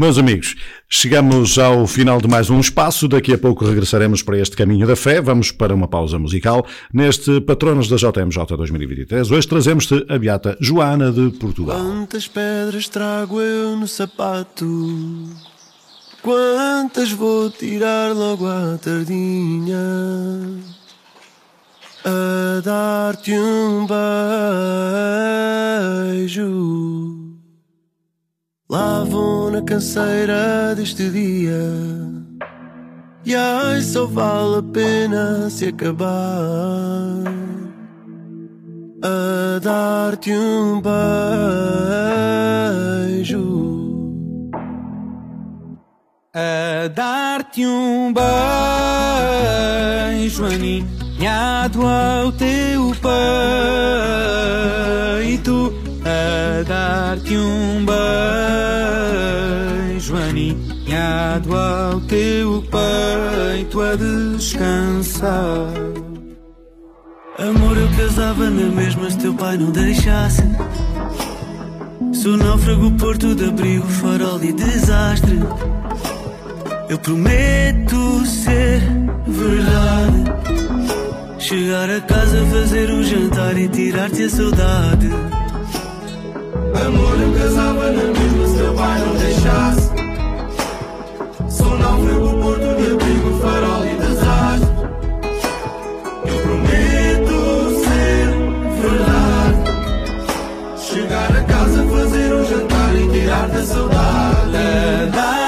Meus amigos, chegamos ao final de mais um espaço. Daqui a pouco regressaremos para este caminho da fé. Vamos para uma pausa musical. Neste Patronos da JMJ 2023, hoje trazemos-te a beata Joana de Portugal. Quantas pedras trago eu no sapato? Quantas vou tirar logo à tardinha? A dar-te um beijo. Lá vou na canseira deste dia. E ai, só vale a pena se acabar a dar-te um beijo. A dar-te um beijo aninhado ao teu peito, a dar-te um beijo aninhado ao teu peito a descansar. Amor, eu casava na mesma se teu pai não deixasse. Sou náufrago, porto de abrigo, farol e desastre. Eu prometo ser verdade. Chegar a casa, fazer um jantar e tirar-te a saudade. Amor, eu casava na mesma se teu pai não deixasse. Sou náufrago, porto de abrigo, farol e desastre. Eu prometo ser verdade. Chegar a casa, fazer um jantar e tirar da saudade.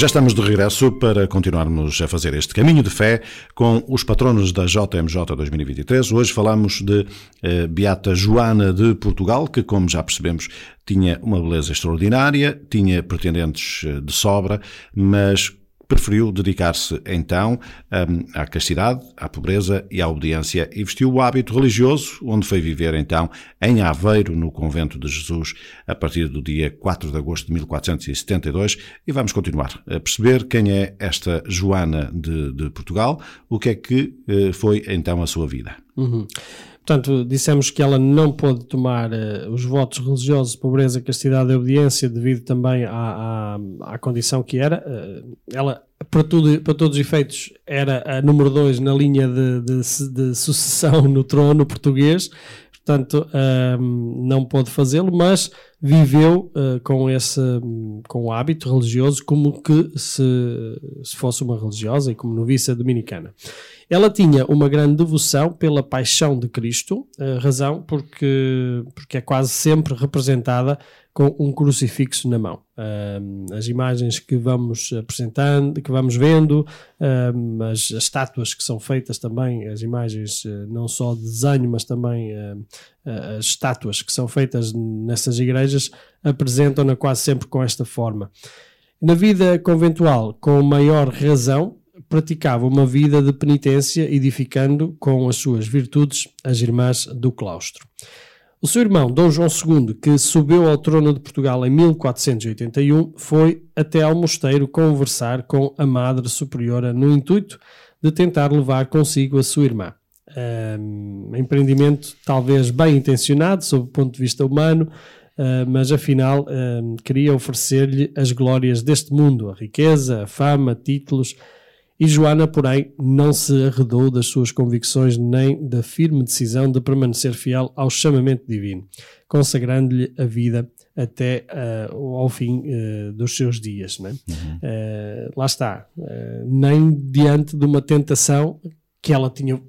Já estamos de regresso para continuarmos a fazer este caminho de fé com os patronos da JMJ 2023. Hoje falamos de eh, Beata Joana de Portugal, que, como já percebemos, tinha uma beleza extraordinária, tinha pretendentes eh, de sobra, mas preferiu dedicar-se então hum, à castidade, à pobreza e à obediência e vestiu o hábito religioso, onde foi viver então em Aveiro, no Convento de Jesus, a partir do dia 4 de agosto de 1472. E vamos continuar a perceber quem é esta Joana de, de Portugal, o que é que eh, foi então a sua vida. Uhum. Portanto, dissemos que ela não pôde tomar eh, os votos religiosos pobreza, castidade e obediência devido também à, à, à condição que era. Eh, ela, para, tudo, para todos os efeitos, era a número 2 na linha de, de, de sucessão no trono português. Portanto, ahm, não pôde fazê-lo, mas viveu eh, com esse com o hábito religioso como que se, se fosse uma religiosa e como noviça dominicana. Ela tinha uma grande devoção pela paixão de Cristo, razão porque, porque é quase sempre representada com um crucifixo na mão. As imagens que vamos apresentando, que vamos vendo, as, as estátuas que são feitas também, as imagens eh, não só de desenho, mas também as estátuas que são feitas nessas igrejas apresentam-na quase sempre com esta forma. Na vida conventual, com maior razão, praticava uma vida de penitência, edificando com as suas virtudes as irmãs do claustro. O seu irmão, Dom João II, que subiu ao trono de Portugal em 1481, foi até ao mosteiro conversar com a Madre Superiora no intuito de tentar levar consigo a sua irmã. Um empreendimento talvez bem intencionado sob o ponto de vista humano, Uh, mas afinal queria oferecer-lhe as glórias deste mundo, a riqueza, a fama, títulos. E Joana, porém, não se arredou das suas convicções nem da firme decisão de permanecer fiel ao chamamento divino, consagrando-lhe a vida até uh, ao fim uh, dos seus dias. Não é? Uh, lá está, nem diante de uma tentação que ela tinha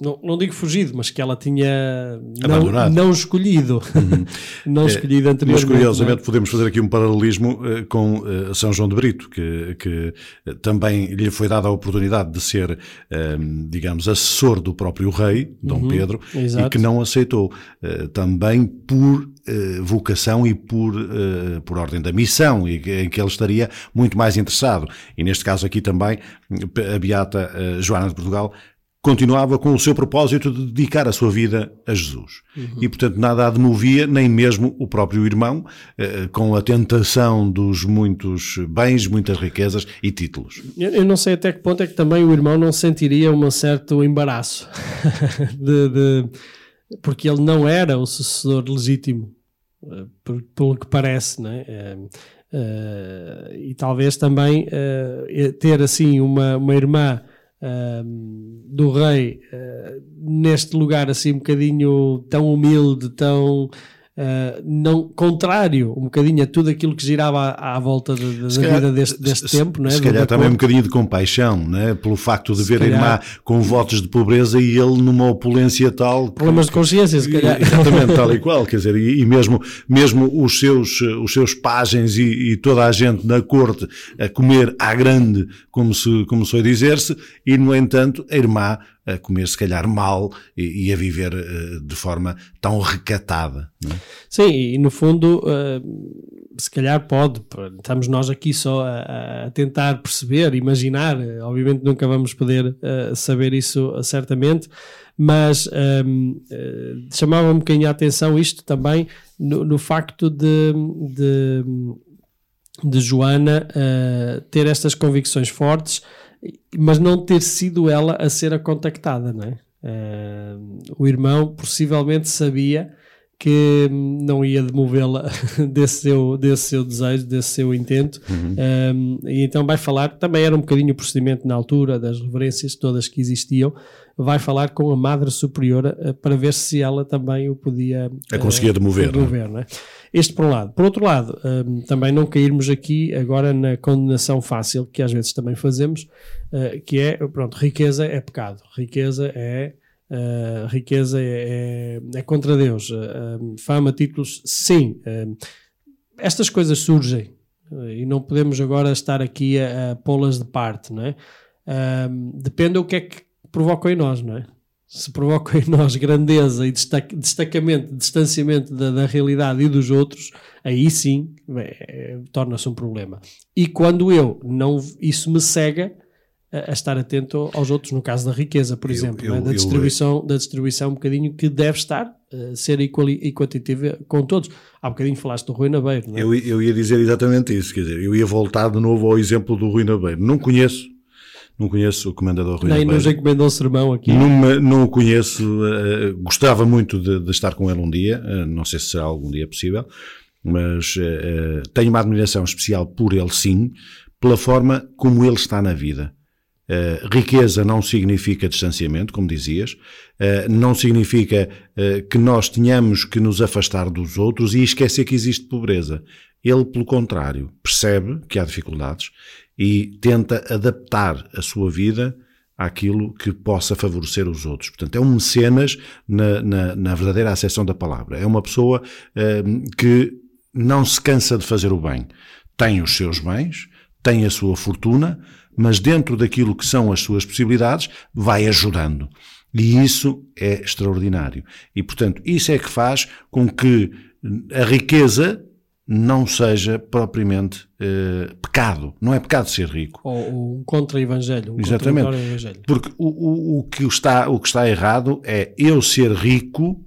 não, não digo fugido, mas que ela tinha não, Abandonado. não escolhido, não escolhido Mas anteriormente. curiosamente não é? podemos fazer aqui um paralelismo eh, com eh, São João de Brito, que, que eh, também lhe foi dada a oportunidade de ser, eh, digamos, assessor do próprio rei, Dom Pedro, e Uhum. exato. que não aceitou, também por vocação e por, por ordem da missão, e em que ele estaria muito mais interessado. E neste caso aqui também, a Beata Joana de Portugal continuava com o seu propósito de dedicar a sua vida a Jesus. E, portanto, nada a demovia, nem mesmo o próprio irmão, eh, com a tentação dos muitos bens, muitas riquezas e títulos. Eu, não sei até que ponto é que também o irmão não sentiria um certo embaraço, de, de- porque ele não era o sucessor legítimo, eh, por- pelo que parece, não é? Eh, eh, e talvez também eh, ter assim uma, uma irmã eh, do rei eh, neste lugar assim um bocadinho tão humilde, tão Uh, não, contrário um bocadinho a tudo aquilo que girava à, à volta de, da calhar, vida deste, deste se, tempo. Não é? Se calhar também um bocadinho de compaixão, não é? pelo facto de se ver calhar, a irmã com votos de pobreza e ele numa opulência tal. Problemas que, de consciência, se calhar. Exatamente, tal e qual. Quer dizer, e, e mesmo, mesmo os, seus, os seus pajens e, e, toda a gente na corte a comer à grande, como se, como se dizer-se, e no entanto a irmã a comer se calhar mal e, e a viver uh, de forma tão recatada. É? Sim, e no fundo, uh, se calhar pode, estamos nós aqui só a, a tentar perceber, imaginar, obviamente nunca vamos poder uh, saber isso certamente, mas um, ehm, chamava um bocadinho a atenção isto também no, no facto de, de, de Joana ter estas convicções fortes mas não ter sido ela a ser a contactada, não é? Uh, o irmão possivelmente sabia que não ia demovê-la desse seu, desse seu desejo, desse seu intento, uhum. um, e então vai falar, também era um bocadinho o procedimento na altura, das reverências todas que existiam, vai falar com a Madre Superiora uh, para ver se ela também o podia... A conseguia uh, demover. demover não é? Este por um lado. Por outro lado, um, também não cairmos aqui agora na condenação fácil, que às vezes também fazemos, uh, que é, pronto, riqueza é pecado, riqueza é Uh, riqueza é, é, é, contra Deus, uh, fama, títulos, sim. Uh, estas coisas surgem e não podemos agora estar aqui a, a pô-las de parte, não é? depende do que é que provocam em nós, não é? Se provocam em nós grandeza e destacamento, distanciamento da, da, realidade e dos outros, aí sim é, torna-se um problema. E quando eu não isso me cega, a, estar atento aos outros, no caso da riqueza, por eu, exemplo, eu, né? da, distribuição, eu, da distribuição um bocadinho que deve estar a uh, ser equitativa com todos. Há um bocadinho falaste do Rui Nabeiro. Não é? eu, eu ia dizer exatamente isso, quer dizer, eu ia voltar de novo ao exemplo do Rui Nabeiro. Não conheço, não conheço o comendador Rui Nem Nabeiro. Nem nos encomendou sermão aqui. Não, não o conheço, uh, gostava muito de, de, estar com ele um dia, uh, não sei se será algum dia possível, mas tenho uma admiração especial por ele sim, pela forma como ele está na vida. Uh, riqueza não significa distanciamento, como dizias, uh, não significa uh, que nós tenhamos que nos afastar dos outros e esquecer que existe pobreza. Ele, pelo contrário, percebe que há dificuldades e tenta adaptar a sua vida àquilo que possa favorecer os outros. Portanto, é um mecenas na, na, na verdadeira acessão da palavra. É uma pessoa que não se cansa de fazer o bem. Tem os seus bens, tem a sua fortuna, mas dentro daquilo que são as suas possibilidades, vai ajudando. E isso é extraordinário. E, portanto, isso é que faz com que a riqueza não seja propriamente eh, pecado. Não é pecado ser rico. Ou um contra-evangelho. Um Exatamente. Contra Porque o, o, o, que está, o que está errado é eu ser rico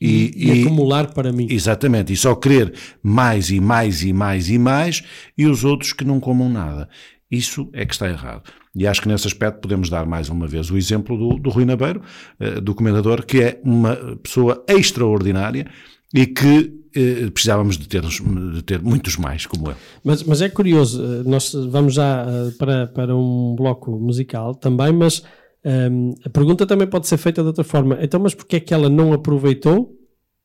e, e, e, acumular para mim. Exatamente, e só querer mais e mais e mais e mais, e os outros que não comam nada. Isso é que está errado. E acho que nesse aspecto podemos dar mais uma vez o exemplo do, do Rui Nabeiro, eh, do comendador, que é uma pessoa extraordinária e que eh, precisávamos de ter, de ter muitos mais como ele. Mas, mas é curioso, eh, nós vamos já para, para um bloco musical também, mas um, a pergunta também pode ser feita de outra forma. Então, mas porquê é que ela não aproveitou,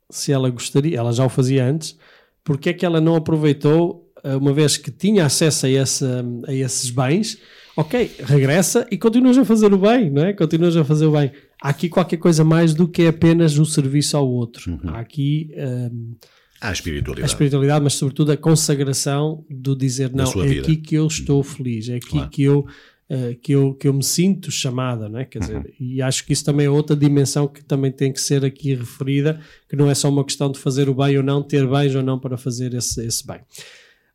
se ela gostaria, ela já o fazia antes, porquê é que ela não aproveitou eh, uma vez que tinha acesso a, esse, a esses bens, ok, regressa e continuas a fazer o bem, não é? Continuas a fazer o bem. Há aqui qualquer coisa mais do que apenas o serviço ao outro. Uhum. Há aqui. Um, A espiritualidade. A espiritualidade, mas sobretudo a consagração do dizer não, é vida. aqui que eu estou uhum. feliz, é aqui claro. que eu Uh, que, eu, que eu me sinto chamada, não é? Quer dizer, uhum. e acho que isso também é outra dimensão que também tem que ser aqui referida, que não é só uma questão de fazer o bem ou não, ter bens ou não para fazer esse, esse bem.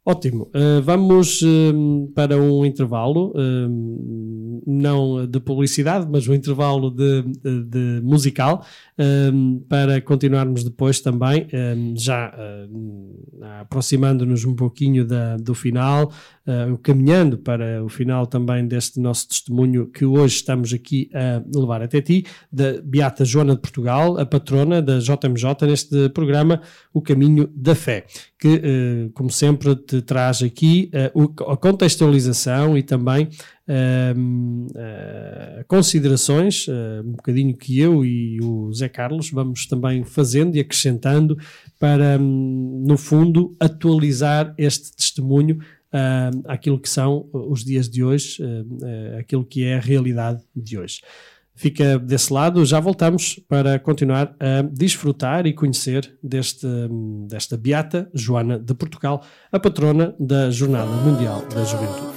Ótimo. Uh, vamos uh, para um intervalo, uh, não de publicidade, mas um intervalo de, de, de musical, para continuarmos depois também, já aproximando-nos um pouquinho da, do final, caminhando para o final também deste nosso testemunho que hoje estamos aqui a levar até ti, da Beata Joana de Portugal, a patrona da JMJ, neste programa O Caminho da Fé, que, como sempre, te traz aqui a contextualização e também uh, considerações, uh, um bocadinho que eu e o Zé Carlos vamos também fazendo e acrescentando para, hum, no fundo, atualizar este testemunho uh, àquilo que são os dias de hoje, uh, aquilo que é a realidade de hoje. Fica desse lado, já voltamos para continuar a desfrutar e conhecer deste, hum, desta beata Joana de Portugal, a patrona da Jornada Mundial da Juventude.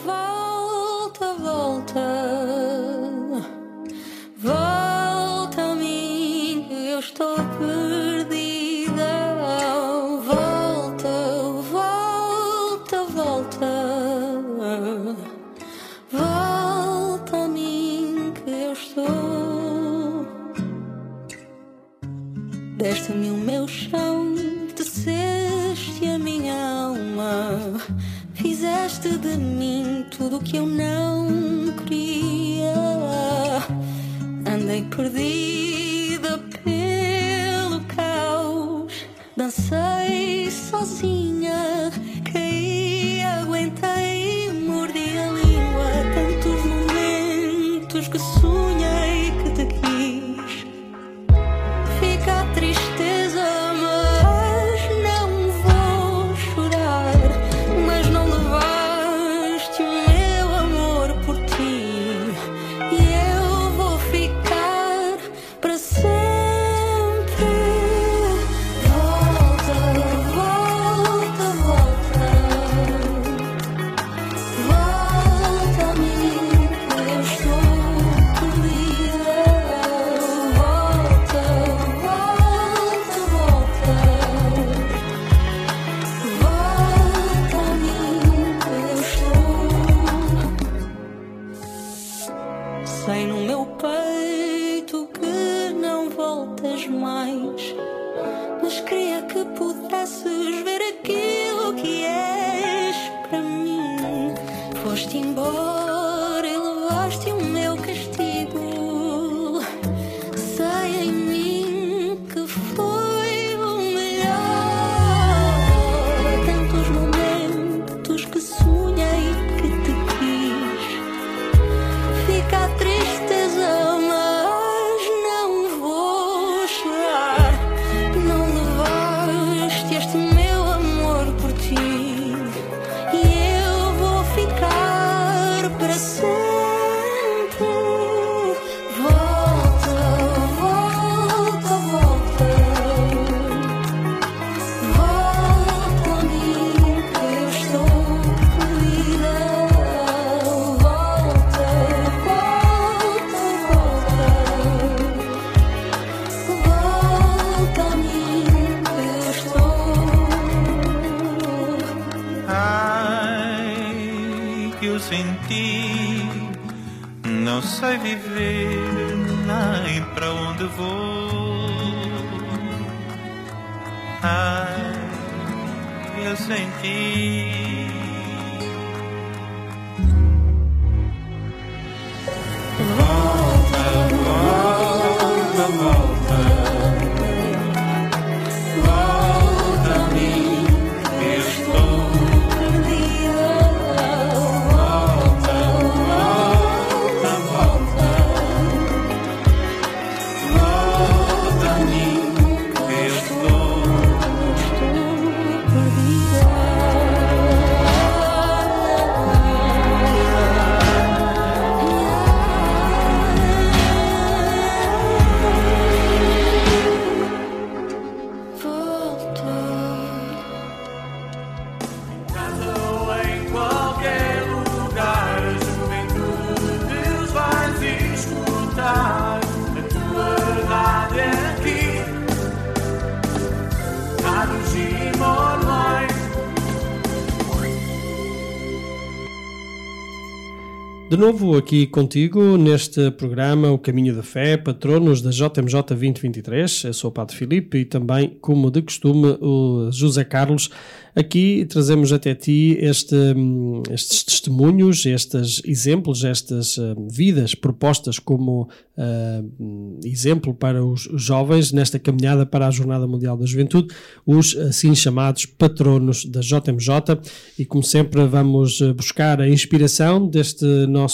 De mim tudo que eu não queria. Novo aqui contigo neste programa O Caminho da Fé, patronos da JMJ 2023. Eu sou o Padre Filipe e também, como de costume, o José Carlos. Aqui trazemos até ti este, hum, estes testemunhos, estes exemplos, estas hum, vidas propostas como hum, exemplo para os jovens nesta caminhada para a Jornada Mundial da Juventude, os assim chamados patronos da JMJ. E como sempre, vamos buscar a inspiração deste nosso,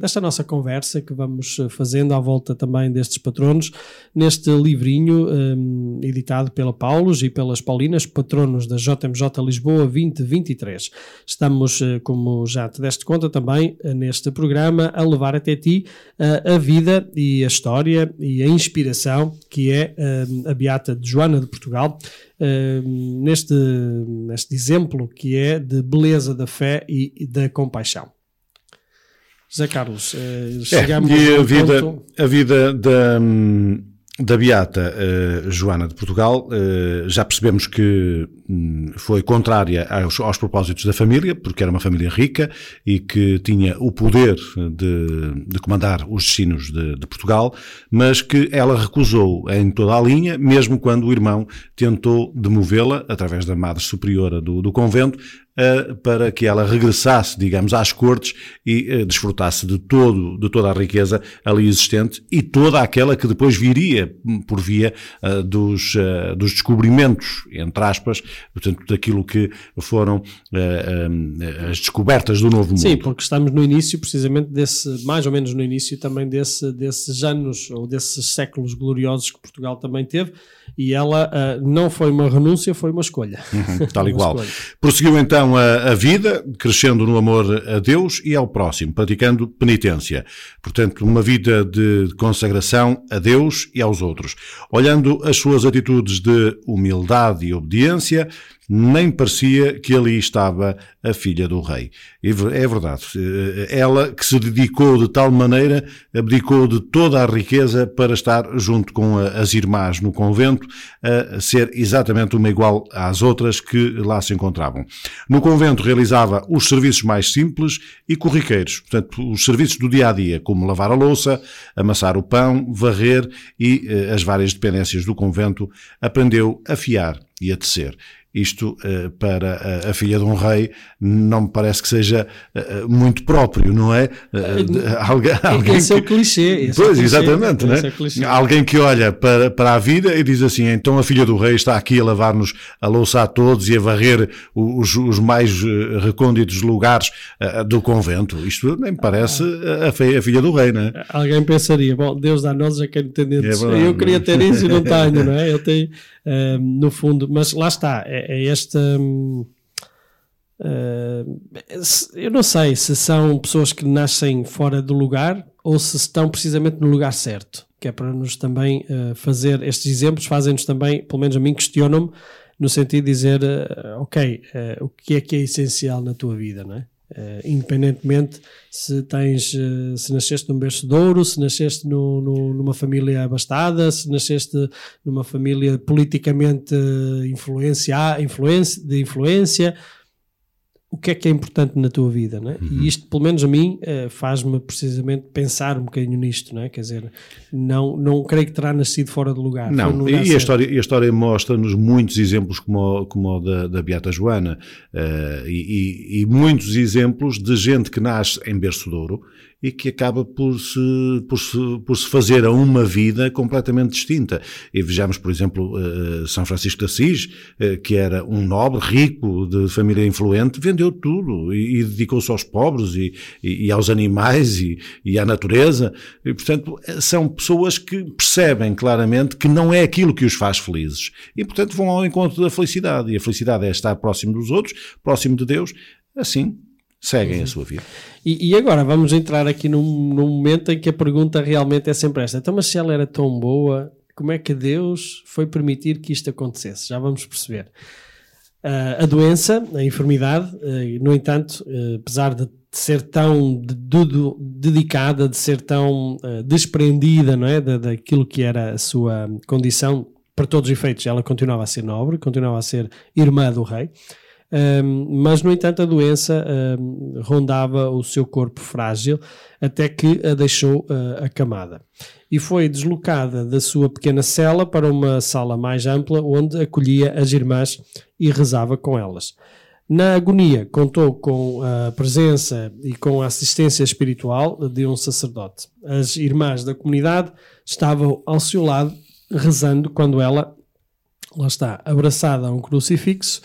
desta nossa conversa que vamos fazendo à volta também destes patronos, neste livrinho um, editado pela Paulos e pelas Paulinas, patronos da JMJ Lisboa 2023. Estamos, como já te deste conta também, neste programa a levar até ti uh, a vida e a história e a inspiração que é uh, a Beata de Joana de Portugal, uh, neste, neste exemplo que é de beleza da fé e da compaixão. José Carlos, uh, chegamos é, a vida, ponto... a vida da, da Beata uh, Joana de Portugal, uh, já percebemos que um, foi contrária aos, aos, propósitos da família, porque era uma família rica e que tinha o poder de, de comandar os destinos de, de, Portugal, mas que ela recusou em toda a linha, mesmo quando o irmão tentou demovê-la, através da Madre Superiora do, do convento, para que ela regressasse, digamos, às cortes e uh, desfrutasse de, todo, de toda a riqueza ali existente e toda aquela que depois viria por via uh, dos, dos descobrimentos, entre aspas, portanto, daquilo que foram as descobertas do Novo Mundo. Sim, porque estamos no início, precisamente desse, mais ou menos no início também desse, desses anos ou desses séculos gloriosos que Portugal também teve e ela não foi uma renúncia, foi uma escolha. Uhum, tal igual. Prosseguiu então a, a, vida, crescendo no amor a Deus e ao próximo, praticando penitência. Portanto, uma vida de consagração a Deus e aos outros. Olhando as suas atitudes de humildade e obediência, nem parecia que ali estava a filha do rei. É verdade. Ela que se dedicou de tal maneira, abdicou de toda a riqueza para estar junto com as irmãs no convento, a ser exatamente uma igual às outras que lá se encontravam. No convento realizava os serviços mais simples e corriqueiros, portanto, os serviços do dia a dia, como lavar a louça, amassar o pão, varrer e eh, as várias dependências do convento, aprendeu a fiar e a tecer. Isto uh, para a, filha de um rei não me parece que seja uh, muito próprio, não é? Uh, alguém, esse que... é o clichê. Esse pois, é clichê, exatamente, né? É alguém que olha para, para a vida e diz assim: então a filha do rei está aqui a lavar-nos a louça a todos e a varrer os, os mais recônditos lugares do convento. Isto nem parece a, a, filha do rei, não é? Alguém pensaria: bom, Deus dá-nos a quem entendemos. É eu queria ter isso e não tenho, não é? Eu tenho no fundo, mas lá está, é, é esta. Uh, eu não sei se são pessoas que nascem fora do lugar ou se estão precisamente no lugar certo, que é para nos também uh, fazer estes exemplos, fazem-nos também, pelo menos a mim, questionam-me no sentido de dizer, uh, ok, o que é que é essencial na tua vida, não é? Uh, independentemente se tens uh, se nasceste num berço de ouro, se nasceste no, no, numa família abastada, se nasceste numa família politicamente uh, influencia, influência, de influência, o que é que é importante na tua vida, né? Uhum. E isto, pelo menos a mim, uh, faz-me precisamente pensar um bocadinho nisto, né? Quer dizer, não, não creio que terá nascido fora de lugar. Não, e, a história, a história mostra-nos muitos exemplos como o, como o da, da Beata Joana uh, e, e, e, muitos exemplos de gente que nasce em berço de ouro e que acaba por se, por se, por se fazer a uma vida completamente distinta. E vejamos, por exemplo, uh, São Francisco de Assis, uh, que era um nobre, rico, de família influente, vendeu tudo e, e dedicou-se aos pobres e, e, e aos animais e, à natureza. E, portanto, são pessoas que percebem claramente que não é aquilo que os faz felizes. E, portanto, vão ao encontro da felicidade. E a felicidade é estar próximo dos outros, próximo de Deus. Assim, seguem uhum. a sua vida. E, e, agora vamos entrar aqui num, num, momento em que a pergunta realmente é sempre esta: então, mas se ela era tão boa, como é que Deus foi permitir que isto acontecesse? Já vamos perceber. Uh, a doença, a enfermidade, uh, no entanto, uh, apesar de ser tão de, de, dedicada, de ser tão desprendida não é, da, daquilo que era a sua condição, para todos os efeitos, ela continuava a ser nobre, continuava a ser irmã do rei. Um, mas, no entanto, a doença um, rondava o seu corpo frágil até que a deixou uh, acamada. E foi deslocada da sua pequena cela para uma sala mais ampla, onde acolhia as irmãs e rezava com elas. Na agonia, contou com a presença e com a assistência espiritual de um sacerdote. As irmãs da comunidade estavam ao seu lado, rezando quando ela, lá está, abraçada a um crucifixo,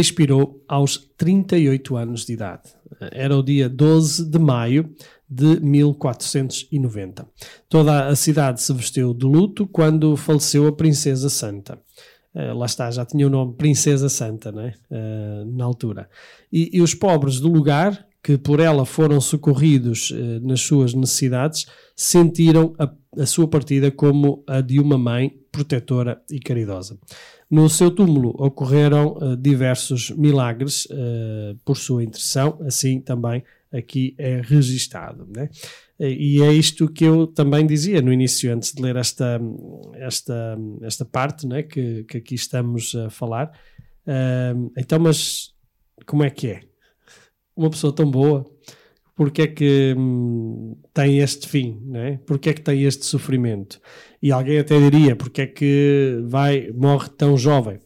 expirou aos 38 anos de idade. Era o dia 12 de maio de 1490. Toda a cidade se vestiu de luto quando faleceu a Princesa Santa. Uh, lá está, já tinha o nome Princesa Santa, né? Na altura. E, e, os pobres do lugar, que por ela foram socorridos uh, nas suas necessidades, sentiram a, a, sua partida como a de uma mãe protetora e caridosa. No seu túmulo ocorreram diversos milagres por sua intercessão, assim também aqui é registado. Né? E é isto que eu também dizia no início, antes de ler esta, esta, esta parte né, que, que aqui estamos a falar. Uh, então, mas como é que é? Uma pessoa tão boa, porque é que hum, tem este fim? Né? Porque é que tem este sofrimento? E alguém até diria, porque é que vai, morre tão jovem?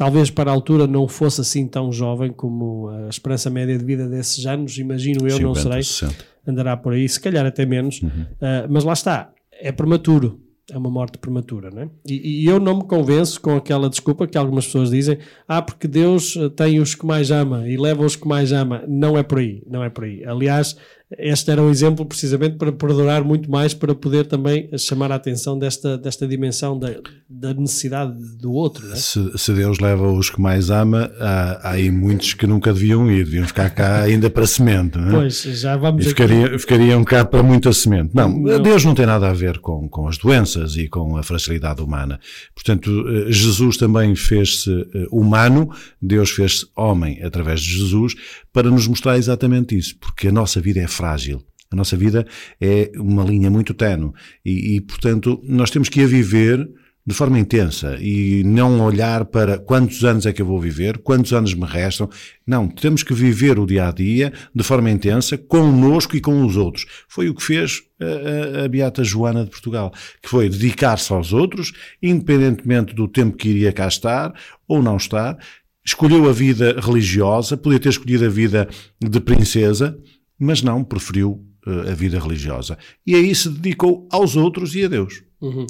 talvez para a altura não fosse assim tão jovem como a esperança média de vida desses anos, imagino eu, 50, não serei, 60. andará por aí, se calhar até menos, uhum. uh, mas lá está, é prematuro, é uma morte prematura, não é? E, e, eu não me convenço com aquela desculpa que algumas pessoas dizem, ah, porque Deus tem os que mais ama e leva os que mais ama, não é por aí, não é por aí. Aliás, este era um exemplo precisamente para perdurar muito mais, para poder também chamar a atenção desta, desta dimensão da, da necessidade do outro. É? Se, se, Deus leva os que mais ama, há, há, aí muitos que nunca deviam ir, deviam ficar cá ainda para semente. É? Pois, já vamos e ficaria, ficariam cá para muita semente. Não, não, Deus não tem nada a ver com, com as doenças e com a fragilidade humana. Portanto, eh, Jesus também fez-se eh, humano, Deus fez-se homem através de Jesus, para nos mostrar exatamente isso, porque a nossa vida é frágil. A nossa vida é uma linha muito tenue e, portanto, nós temos que a viver de forma intensa e não olhar para quantos anos é que eu vou viver, quantos anos me restam. Não, temos que viver o dia a dia de forma intensa, connosco e com os outros. Foi o que fez a, a, a Beata Joana de Portugal, que foi dedicar-se aos outros, independentemente do tempo que iria cá estar ou não estar. Escolheu a vida religiosa, podia ter escolhido a vida de princesa, mas não, preferiu uh, a vida religiosa. E aí se dedicou aos outros e a Deus. Uhum.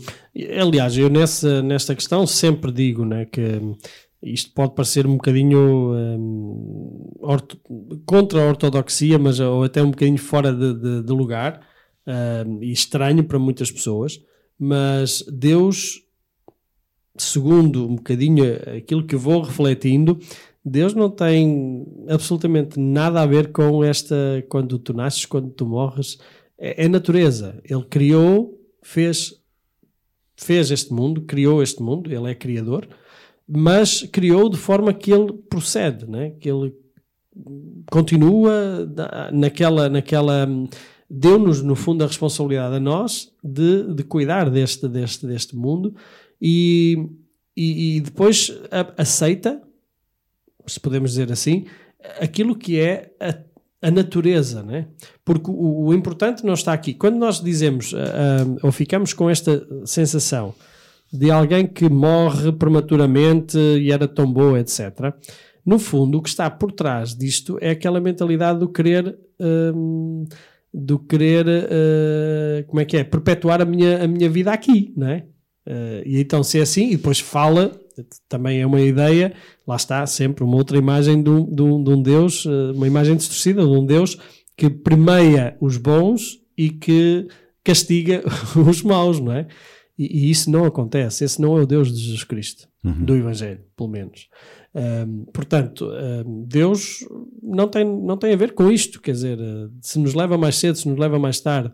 Aliás, eu nessa, nesta questão sempre digo né, que isto pode parecer um bocadinho um, orto, contra a ortodoxia, mas ou até um bocadinho fora de, de, de lugar um, e estranho para muitas pessoas, mas Deus, segundo um bocadinho aquilo que eu vou refletindo, Deus não tem absolutamente nada a ver com esta quando tu nasces, quando tu morres. É, é natureza. Ele criou, fez, fez este mundo, criou este mundo, ele é criador, mas criou de forma que ele procede, né? que ele continua naquela, naquela deu-nos no fundo a responsabilidade a nós de, de cuidar deste, deste, deste mundo e, e, e depois aceita se podemos dizer assim, aquilo que é a, a natureza, né? Porque o, o, importante não está aqui. Quando nós dizemos uh, uh, ou ficamos com esta sensação de alguém que morre prematuramente e era tão boa, etc. No fundo, o que está por trás disto é aquela mentalidade do querer. Uh, do querer, uh, como é que é, perpetuar a minha, a minha vida aqui, não é? Uh, e então, se é assim, e depois fala também é uma ideia, lá está, sempre uma outra imagem de um, de um, de um Deus, eh, uma imagem distorcida de um Deus que premia os bons e que castiga os maus, não é? E, e, isso não acontece, esse não é o Deus de Jesus Cristo, uhum. do Evangelho, pelo menos. Um, portanto, um, Deus não tem, não tem a ver com isto, quer dizer, eh, se nos leva mais cedo, se nos leva mais tarde,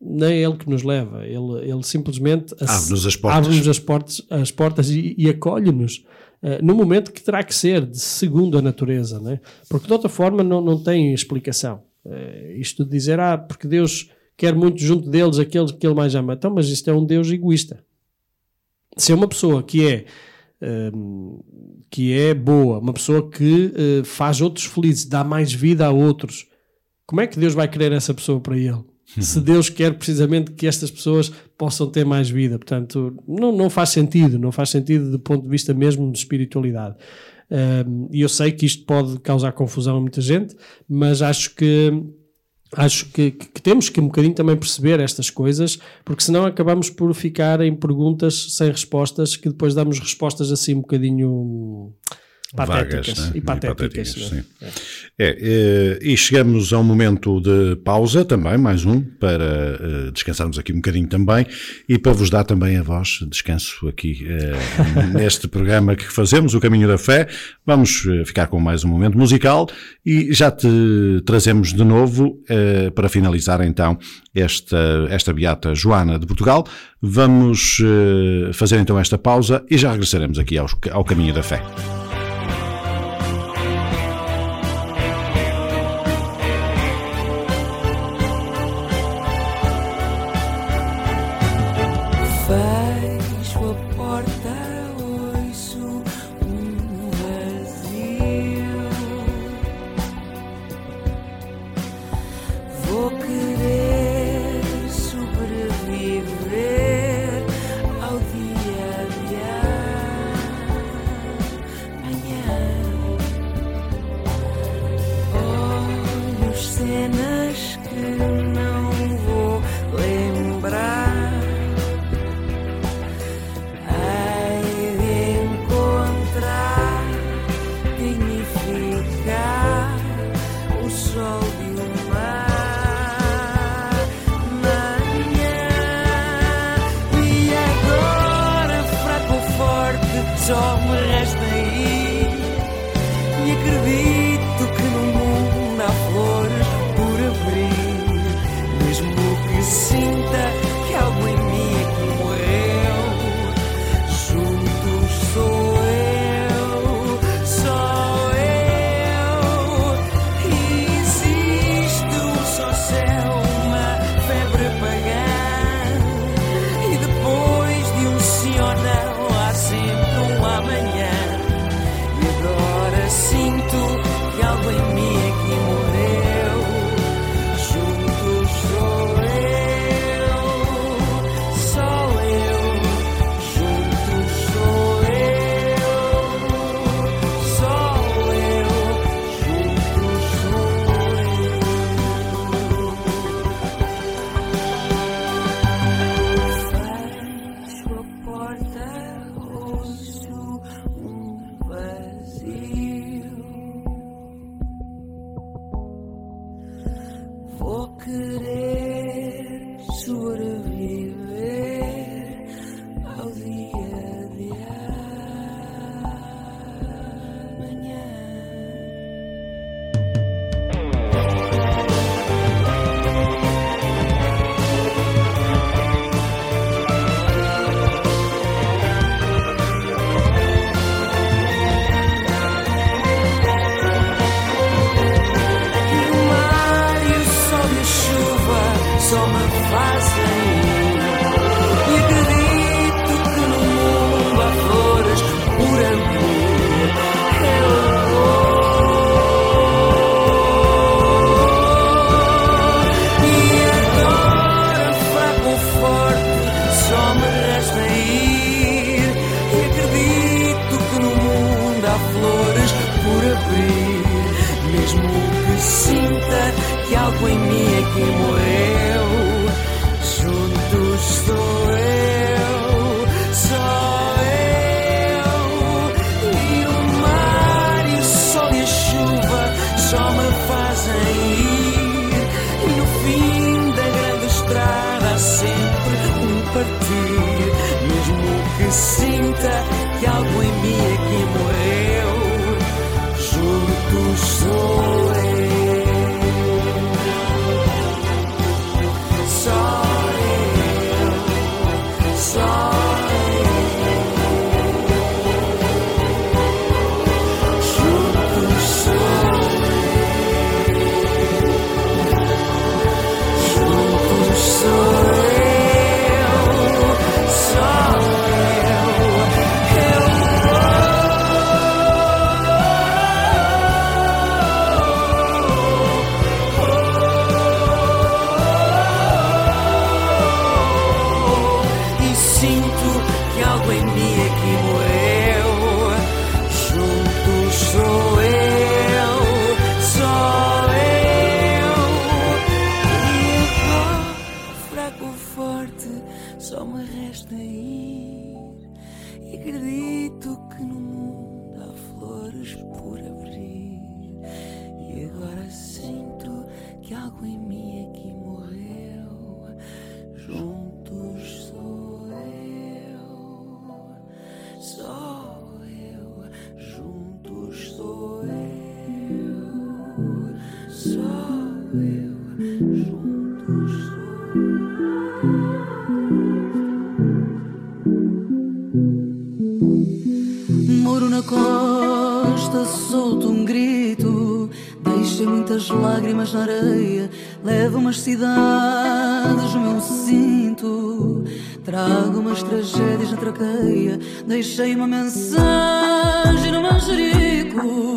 nem é ele que nos leva, ele, ele simplesmente abre-nos as portas, abre as portas, as portas e, e acolhe-nos uh, no momento que terá que ser, de segundo a natureza, né? porque de outra forma não, não tem explicação. Uh, isto de dizer, ah, porque Deus quer muito junto deles aqueles que ele mais ama, então, mas isto é um Deus egoísta. Se é uma pessoa que é uh, que é boa, uma pessoa que uh, faz outros felizes, dá mais vida a outros, como é que Deus vai querer essa pessoa para ele? Se Deus quer precisamente que estas pessoas possam ter mais vida. Portanto, não, não faz sentido, não faz sentido do ponto de vista mesmo de espiritualidade. E eu sei que isto pode causar confusão a muita gente, mas acho que acho que, que, temos que um bocadinho também perceber estas coisas, porque senão acabamos por ficar em perguntas sem respostas, que depois damos respostas assim um bocadinho patéticas né? e patéticas. E patéticas é. É, e chegamos a um momento de pausa também, mais um, para eh, descansarmos aqui um bocadinho também e para vos dar também a vós descanso aqui eh, neste programa que fazemos, O Caminho da Fé. Vamos ficar com mais um momento musical e já te trazemos de novo para finalizar então esta, esta beata Joana de Portugal. Vamos fazer então esta pausa e já regressaremos aqui ao Caminho da Fé. cenas que não vou lembrar. Umas cidades meu cinto. Trago umas tragédias na traqueia. Deixei uma mensagem no manjerico.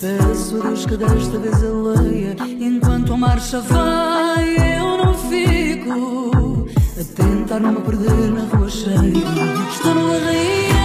Peço a Deus que desta vez ele leia. Enquanto a marcha vai, eu não fico. A tentar não me perder na rua cheia. Estou no arraial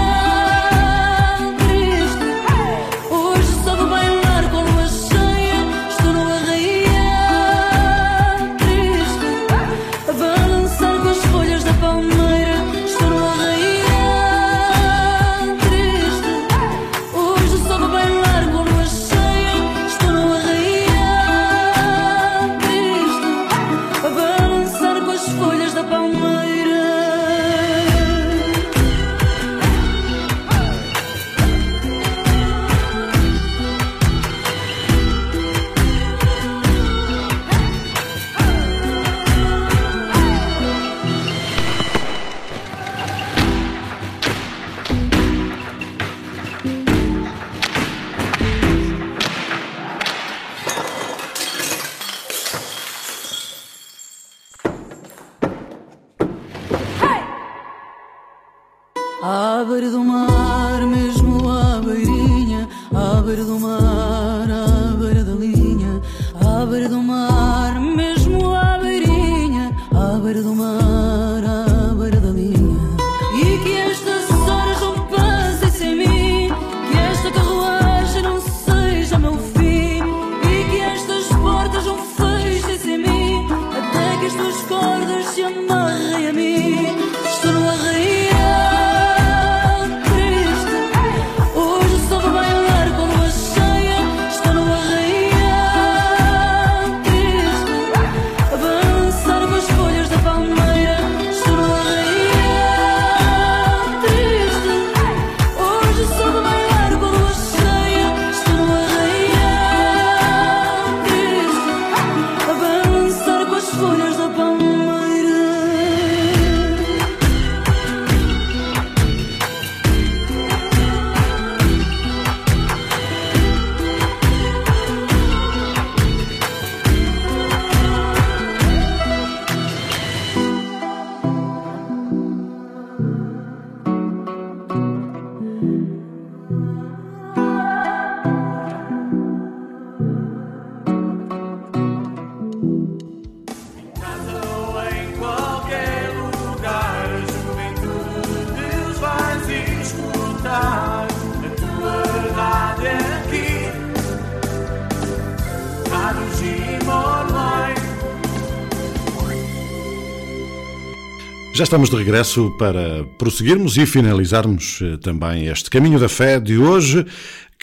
Já estamos de regresso para prosseguirmos e finalizarmos eh, também este caminho da fé de hoje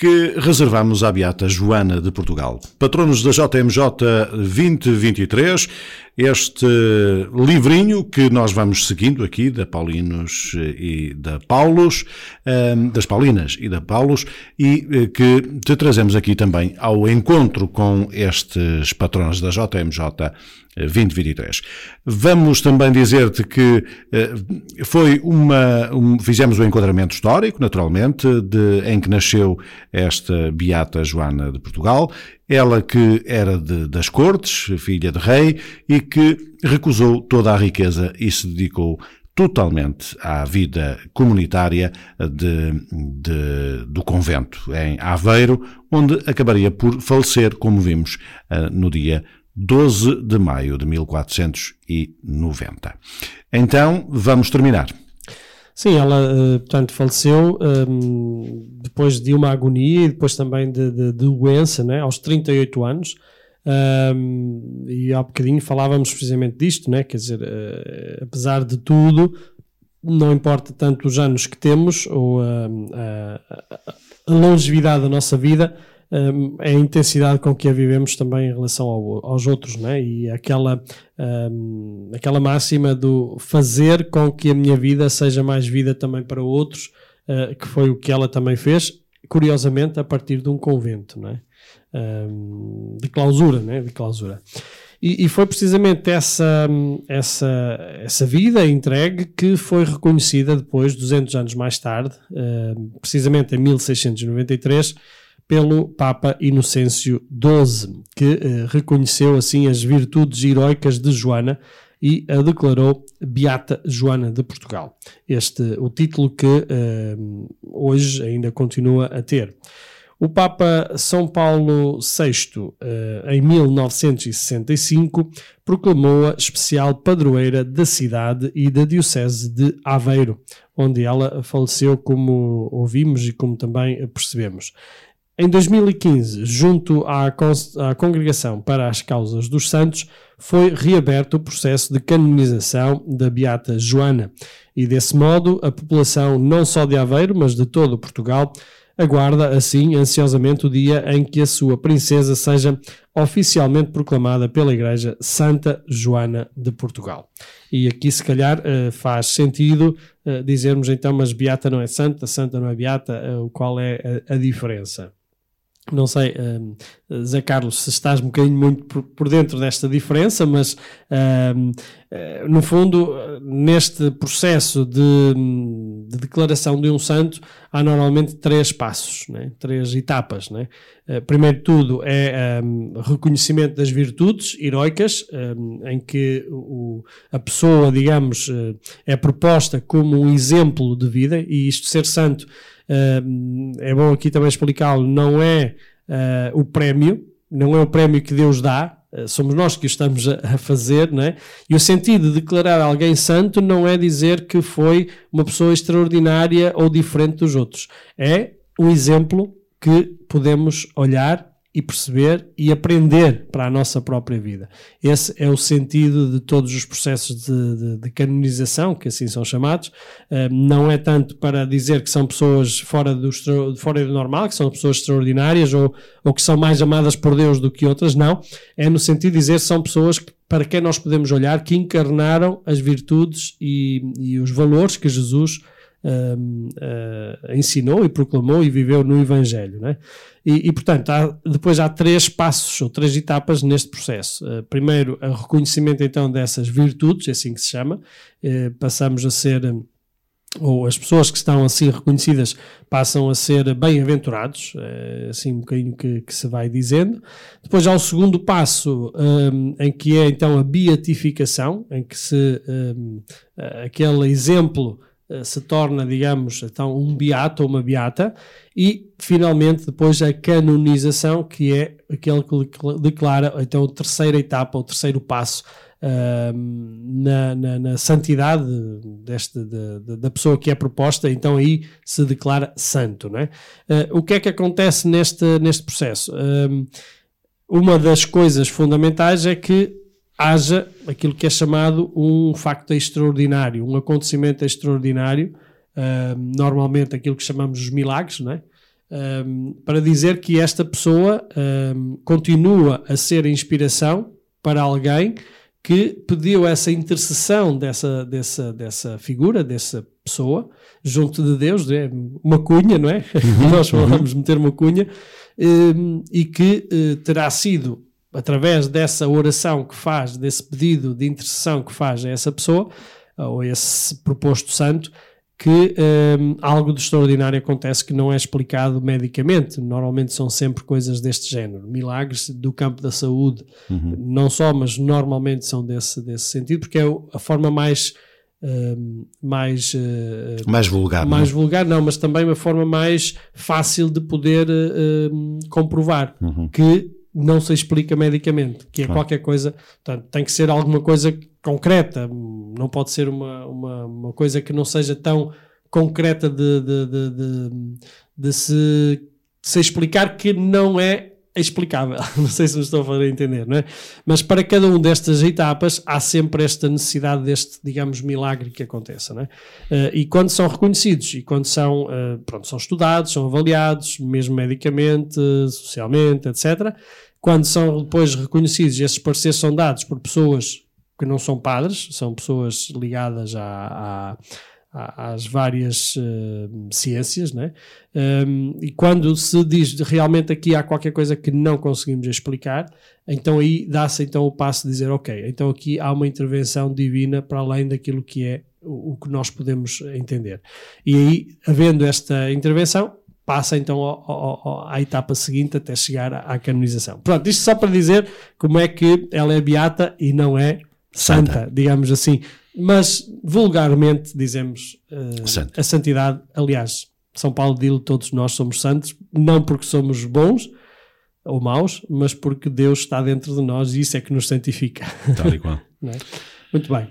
que reservamos à Beata Joana de Portugal. Patronos da JMJ 2023, este livrinho que nós vamos seguindo aqui da Paulinos eh, e da Paulos, eh, das Paulinas e da Paulos, e eh, que te trazemos aqui também ao encontro com estes patronos da JMJ 2023. Vamos também dizer-te que eh, foi uma, um- fizemos o enquadramento histórico, naturalmente, de, em que nasceu esta Beata Joana de Portugal, ela que era de- das cortes, filha de rei, e que recusou toda a riqueza e se dedicou totalmente à vida comunitária de, de- do convento em Aveiro, onde acabaria por falecer, como vimos, eh, no dia 12 de maio de 1490. Então, vamos terminar. Sim, ela, eh, portanto, faleceu ehm, depois de uma agonia e depois também de, de- de doença, né, aos 38 anos. Ehm, e há bocadinho falávamos precisamente disto, né, quer dizer, eh, apesar de tudo, não importa tanto os anos que temos ou a- a a longevidade da nossa vida é a intensidade com que a vivemos também em relação ao- aos outros, né? E aquela, um, aquela máxima do fazer com que a minha vida seja mais vida também para outros, uh, que foi o que ela também fez, curiosamente, a partir de um convento, né? Um, de clausura, né? De clausura. E, e foi precisamente essa, essa, essa vida entregue que foi reconhecida depois, 200 anos mais tarde, precisamente em 1693, pelo Papa Inocêncio XII, que eh, reconheceu assim as virtudes heroicas de Joana e a declarou Beata Joana de Portugal. Este o título que eh, hoje ainda continua a ter. O Papa São Paulo VI, eh, em 1965, proclamou-a especial padroeira da cidade e da Diocese de Aveiro, onde ela faleceu, como ouvimos e como também percebemos. Em 2015, junto à, Congregação para as Causas dos Santos, foi reaberto o processo de canonização da Beata Joana. E desse modo, a população não só de Aveiro, mas de todo Portugal, aguarda assim ansiosamente o dia em que a sua princesa seja oficialmente proclamada pela Igreja Santa Joana de Portugal. E aqui, se calhar, eh, faz sentido eh, dizermos então, mas Beata não é santa, santa não é Beata, eh, qual é a diferença? Não sei, hum, Zé Carlos, se estás um bocadinho muito por, por dentro desta diferença, mas eh, no fundo, neste processo de, hum, de declaração de um santo, há normalmente três passos, né? três etapas. Né? Eh, primeiro de tudo é hum, reconhecimento das virtudes heroicas, hum, em que o, a pessoa, digamos, eh, é proposta como um exemplo de vida, e isto ser santo É bom aqui também explicá-lo, não é uh, o prémio, não é o prémio que Deus dá, uh, somos nós que o estamos a fazer, não é? E o sentido de declarar alguém santo não é dizer que foi uma pessoa extraordinária ou diferente dos outros. É um exemplo que podemos olhar e perceber e aprender para a nossa própria vida. Esse é o sentido de todos os processos de, de- de canonização, que assim são chamados. Uh, não é tanto para dizer que são pessoas fora do, fora do normal, que são pessoas extraordinárias ou, ou que são mais amadas por Deus do que outras, não. É no sentido de dizer que são pessoas que, para quem nós podemos olhar, que encarnaram as virtudes e, e os valores que Jesus eh, ensinou e proclamou e viveu no Evangelho. Né? E, e, portanto, há- depois há três passos ou três etapas neste processo. Eh, primeiro, o reconhecimento então dessas virtudes, é assim que se chama. Eh, passamos a ser. hum, ou as pessoas que estão assim reconhecidas passam a ser bem-aventurados, é assim um bocadinho que, que se vai dizendo. Depois há o segundo passo, hum, em que é então a beatificação, em que se hum, aquele exemplo eh, se torna, digamos, então um beato ou uma beata, e finalmente depois a canonização, que é aquele que declara então a terceira etapa, o terceiro passo ahm, na, na- na santidade deste, de- da pessoa que é proposta, então aí se declara santo. Não é? Ah, o que é que acontece neste, neste processo? Ahm, uma das coisas fundamentais é que haja aquilo que é chamado um facto extraordinário, um acontecimento extraordinário, ahm, normalmente aquilo que chamamos os milagres, não é? Ahm, para dizer que esta pessoa ahm, continua a ser inspiração para alguém que pediu essa intercessão dessa, dessa, dessa figura, dessa pessoa, junto de Deus, é uma cunha, não é? Nós falamos meter uma cunha, e que terá sido através dessa oração que faz, desse pedido de intercessão que faz a essa pessoa, ou a esse proposto santo, que hum, algo de extraordinário acontece que não é explicado medicamente. Normalmente são sempre coisas deste género. Milagres do campo da saúde, não só, mas normalmente são desse, desse sentido, porque é a forma mais. hum, mais eh, Mais vulgar. não é? mais vulgar, não, mas também uma forma mais fácil de poder hum, comprovar que não se explica medicamente, que é qualquer coisa, portanto, tem que ser alguma coisa concreta, não pode ser uma, uma, uma coisa que não seja tão concreta de, de, de, de- de se, se explicar que não é explicável. Não sei se me estou a fazer entender, não é? Mas para cada uma destas etapas há sempre esta necessidade deste, digamos, milagre que aconteça, não é? Eh, e quando são reconhecidos e quando são, eh, pronto, são estudados, são avaliados, mesmo medicamente, socialmente, etc. Quando são depois reconhecidos, esses pareceres são dados por pessoas que não são padres, são pessoas ligadas à- à- às várias eh, ciências, né? Um, e quando se diz realmente aqui há qualquer coisa que não conseguimos explicar, então aí dá-se então o passo de dizer, ok, então aqui há uma intervenção divina para além daquilo que é o, o que nós podemos entender. E aí, havendo esta intervenção, passa então ao- ao- à etapa seguinte até chegar à, à canonização. Pronto, isto só para dizer como é que ela é beata e não é santa, digamos assim. Mas vulgarmente dizemos Santa. a santidade, aliás, São Paulo diz todos nós somos santos, não porque somos bons ou maus, mas porque Deus está dentro de nós e isso é que nos santifica. Tal e qual. É? Muito bem.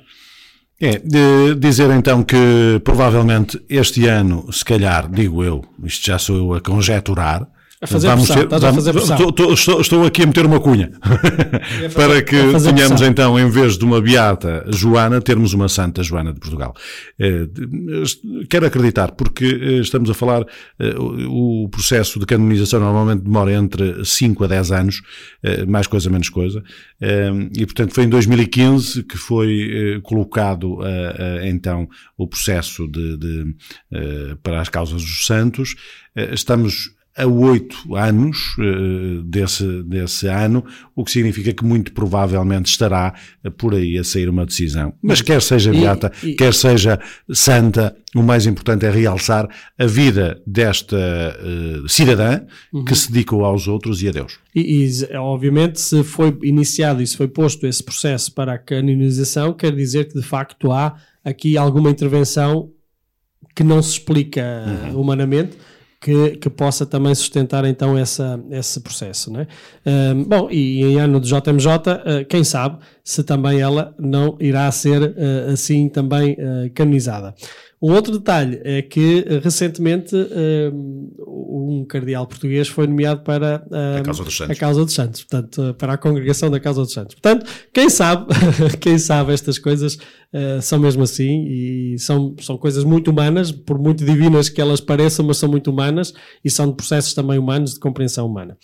É, de dizer então que provavelmente este ano, se calhar, digo eu, isto já sou eu a conjeturar. A fazer pressão, estás a fazer pressão. estou, estou- estou- aqui a meter uma cunha para que tenhamos pressão. então, em vez de uma beata Joana, termos uma Santa Joana de Portugal. Eh, de- Quero acreditar, porque eh, estamos a falar, eh, o processo de canonização normalmente demora entre 5 a 10 anos, eh, mais coisa, menos coisa, Eh, e portanto foi em 2015 que foi eh, colocado eh, eh, então o processo de, de, eh, para as causas dos santos. Eh, Estamos a oito anos eh, desse, desse ano, o que significa que muito provavelmente estará eh, por aí a sair uma decisão. Mas quer seja E- beata, e- quer seja santa, o mais importante é realçar a vida desta eh, cidadã Uhum. que se dedicou aos outros e a Deus. E, e, obviamente, se foi iniciado e se foi posto esse processo para a canonização, quer dizer que de facto há aqui alguma intervenção que não se explica eh, humanamente. Que, que possa também sustentar então essa, esse processo. Né? Ahm, bom, e em ano de JMJ, eh, quem sabe se também ela não irá ser eh, assim também eh, canonizada. Um outro detalhe é que eh, recentemente ahm, um cardeal português foi nomeado para A causa dos santos. a causa dos santos, portanto, eh, para a congregação da causa dos santos. Portanto, quem sabe, quem sabe estas coisas eh, são mesmo assim e são, são coisas muito humanas, por muito divinas que elas pareçam, mas são muito humanas e são de processos também humanos de compreensão humana.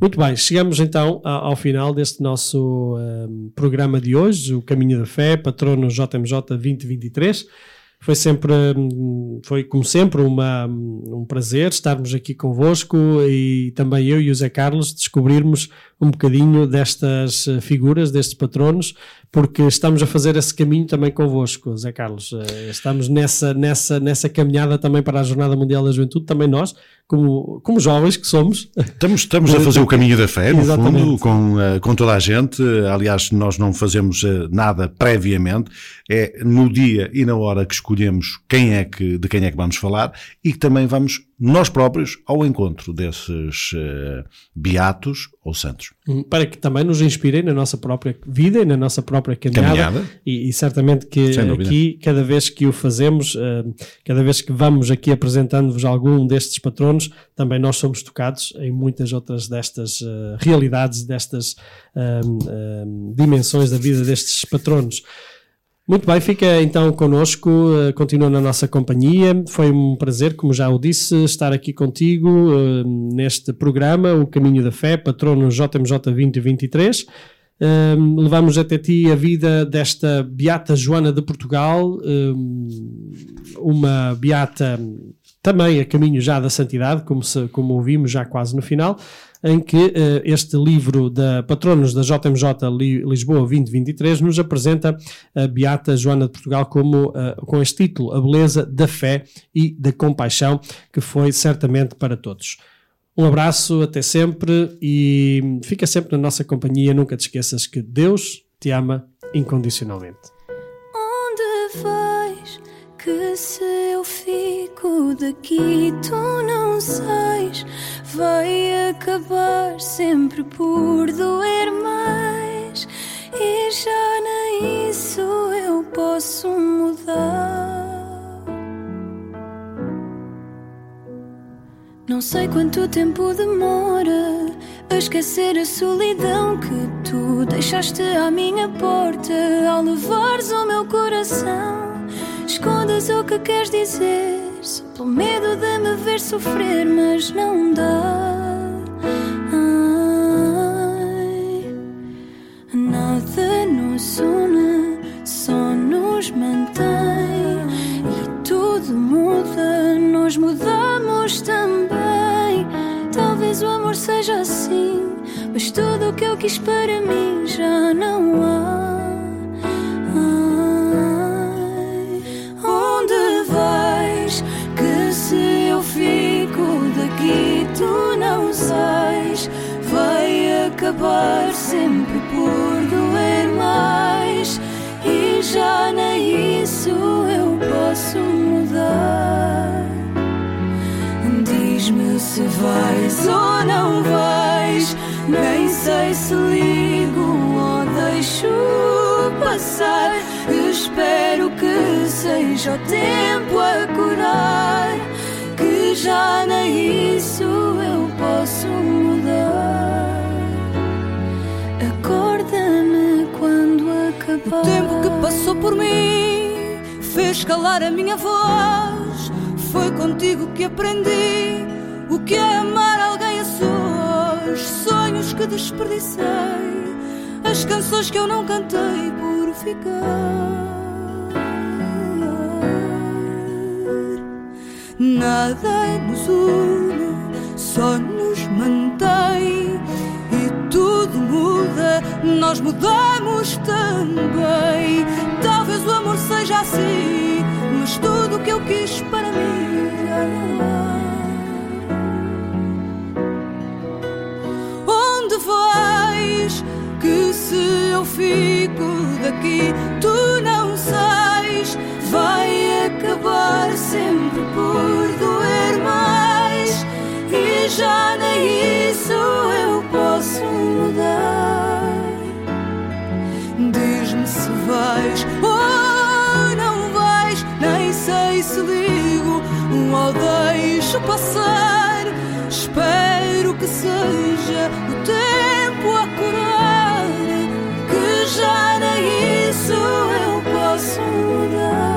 Muito bem, chegamos então a- ao final deste nosso eh, programa de hoje, o Caminho da Fé, patrono JMJ 2023. Foi sempre, hum, foi como sempre, uma, um prazer estarmos aqui convosco e também eu e o Zé Carlos descobrirmos um bocadinho destas eh, figuras, destes patronos, porque estamos a fazer esse caminho também convosco, Zé Carlos. Eh, Estamos nessa, nessa, nessa caminhada também para a Jornada Mundial da Juventude, também nós, como, como jovens que somos. Estamos, estamos a fazer o caminho da fé, no Exatamente. fundo, com, eh, com toda a gente. Eh, Aliás, nós não fazemos nada previamente. É no dia e na hora que escolhemos quem é que, de quem é que vamos falar e que também vamos nós próprios ao encontro desses eh, beatos ou santos. Hum, para que também nos inspirem na nossa própria vida e na nossa própria caminhada. Caminhada. E, e certamente que aqui, cada vez que o fazemos, eh, cada vez que vamos aqui apresentando-vos algum destes patronos, também nós somos tocados em muitas outras destas eh, realidades, destas dimensões da vida destes patronos. Muito bem, fica então connosco, eh, continua na nossa companhia. Foi um prazer, como já o disse, estar aqui contigo eh, neste programa, O Caminho da Fé, patrono JMJ 2023. Um, levamos até ti a vida desta Beata Joana de Portugal, um, uma Beata também a caminho já da santidade, como, se, como ouvimos já quase no final, em que eh, este livro da Patronos da JMJ Li- Lisboa 2023 nos apresenta a Beata Joana de Portugal como, eh, com este título, A Beleza da Fé e da Compaixão, que foi certamente para todos. Um abraço, até sempre e fica sempre na nossa companhia. Nunca te esqueças que Deus te ama incondicionalmente. Que se eu fico daqui tu não sais? Vai acabar sempre por doer mais e já nem isso eu posso mudar. Não sei quanto tempo demora a esquecer a solidão que tu deixaste à minha porta ao levares o meu coração. Escondas o que queres dizer, só pelo medo de me ver sofrer, mas não dá. Ai, nada nos une, só nos mantém. E tudo muda, nós mudamos também. Talvez o amor seja assim, mas tudo o que eu quis para mim já não há. Acabar sempre por doer mais. E já nem isso eu posso mudar. Diz-me se vais ou não vais. Nem sei se ligo ou deixo passar. Espero que seja o tempo a curar. Que já nem isso eu posso mudar. O tempo que passou por mim fez calar a minha voz. Foi contigo que aprendi o que é amar alguém a sós. Sonhos que desperdicei, as canções que eu não cantei por ficar. Nada nos une, só nos mantém. Muda, nós mudamos também. Talvez o amor seja assim, mas tudo o que eu quis para mim já não há. Onde vais? Que se eu fico daqui, tu não sais. Vai acabar sempre por doer mais. E já nem isso eu posso mudar. Vais ou não vais. Nem sei se ligo ou deixo passar. Espero que seja o tempo a curar. Que já nem isso eu posso mudar.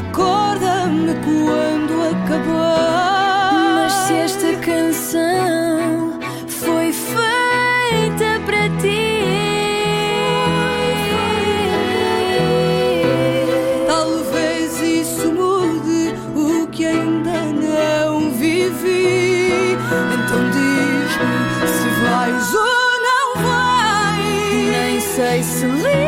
Acorda-me quando acabar. Mas se esta canção sei se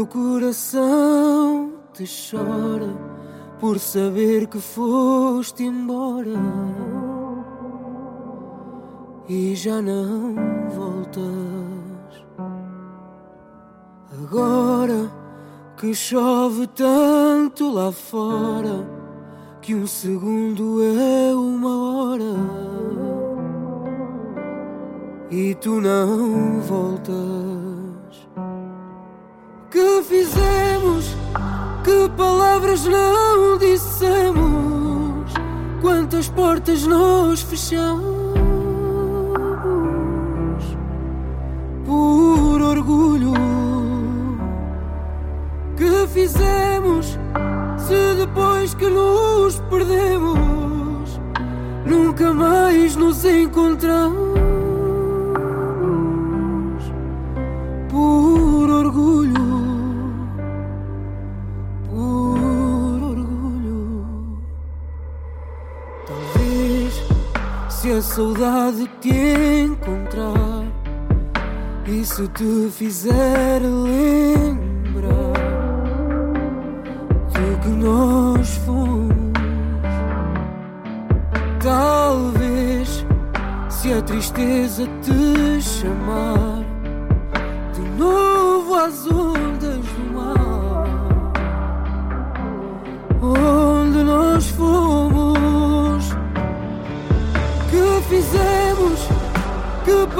meu coração te chora por saber que foste embora e já não voltas. Agora que chove tanto lá fora que um segundo é uma hora e tu não voltas. Fizemos? Que palavras não dissemos? Quantas portas nós fechamos? Por orgulho. Que fizemos? Se depois que nos perdemos, nunca mais nos encontramos. Por a saudade de te encontrar. E se te fizer lembrar do que nós fomos, talvez se a tristeza te chamar de novo às ondas do mar. Oh,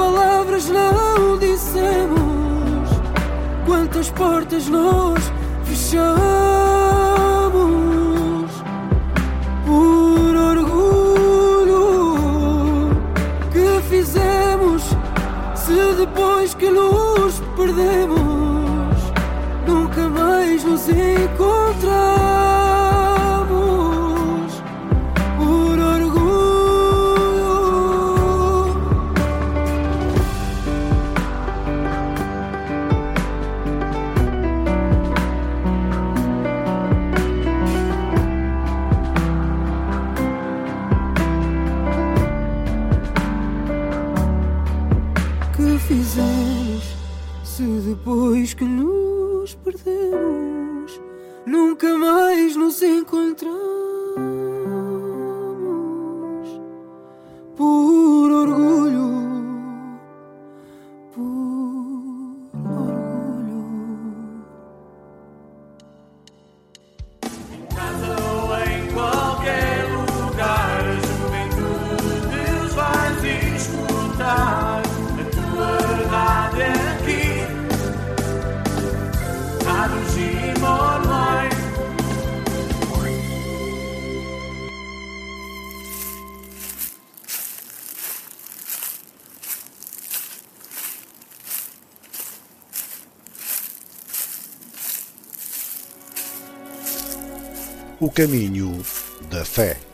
palavras não dissemos, quantas portas nós fechamos? Por orgulho que fizemos se depois que nos perdemos nunca mais nos encontramos nunca mais nos encontramos O caminho da fé.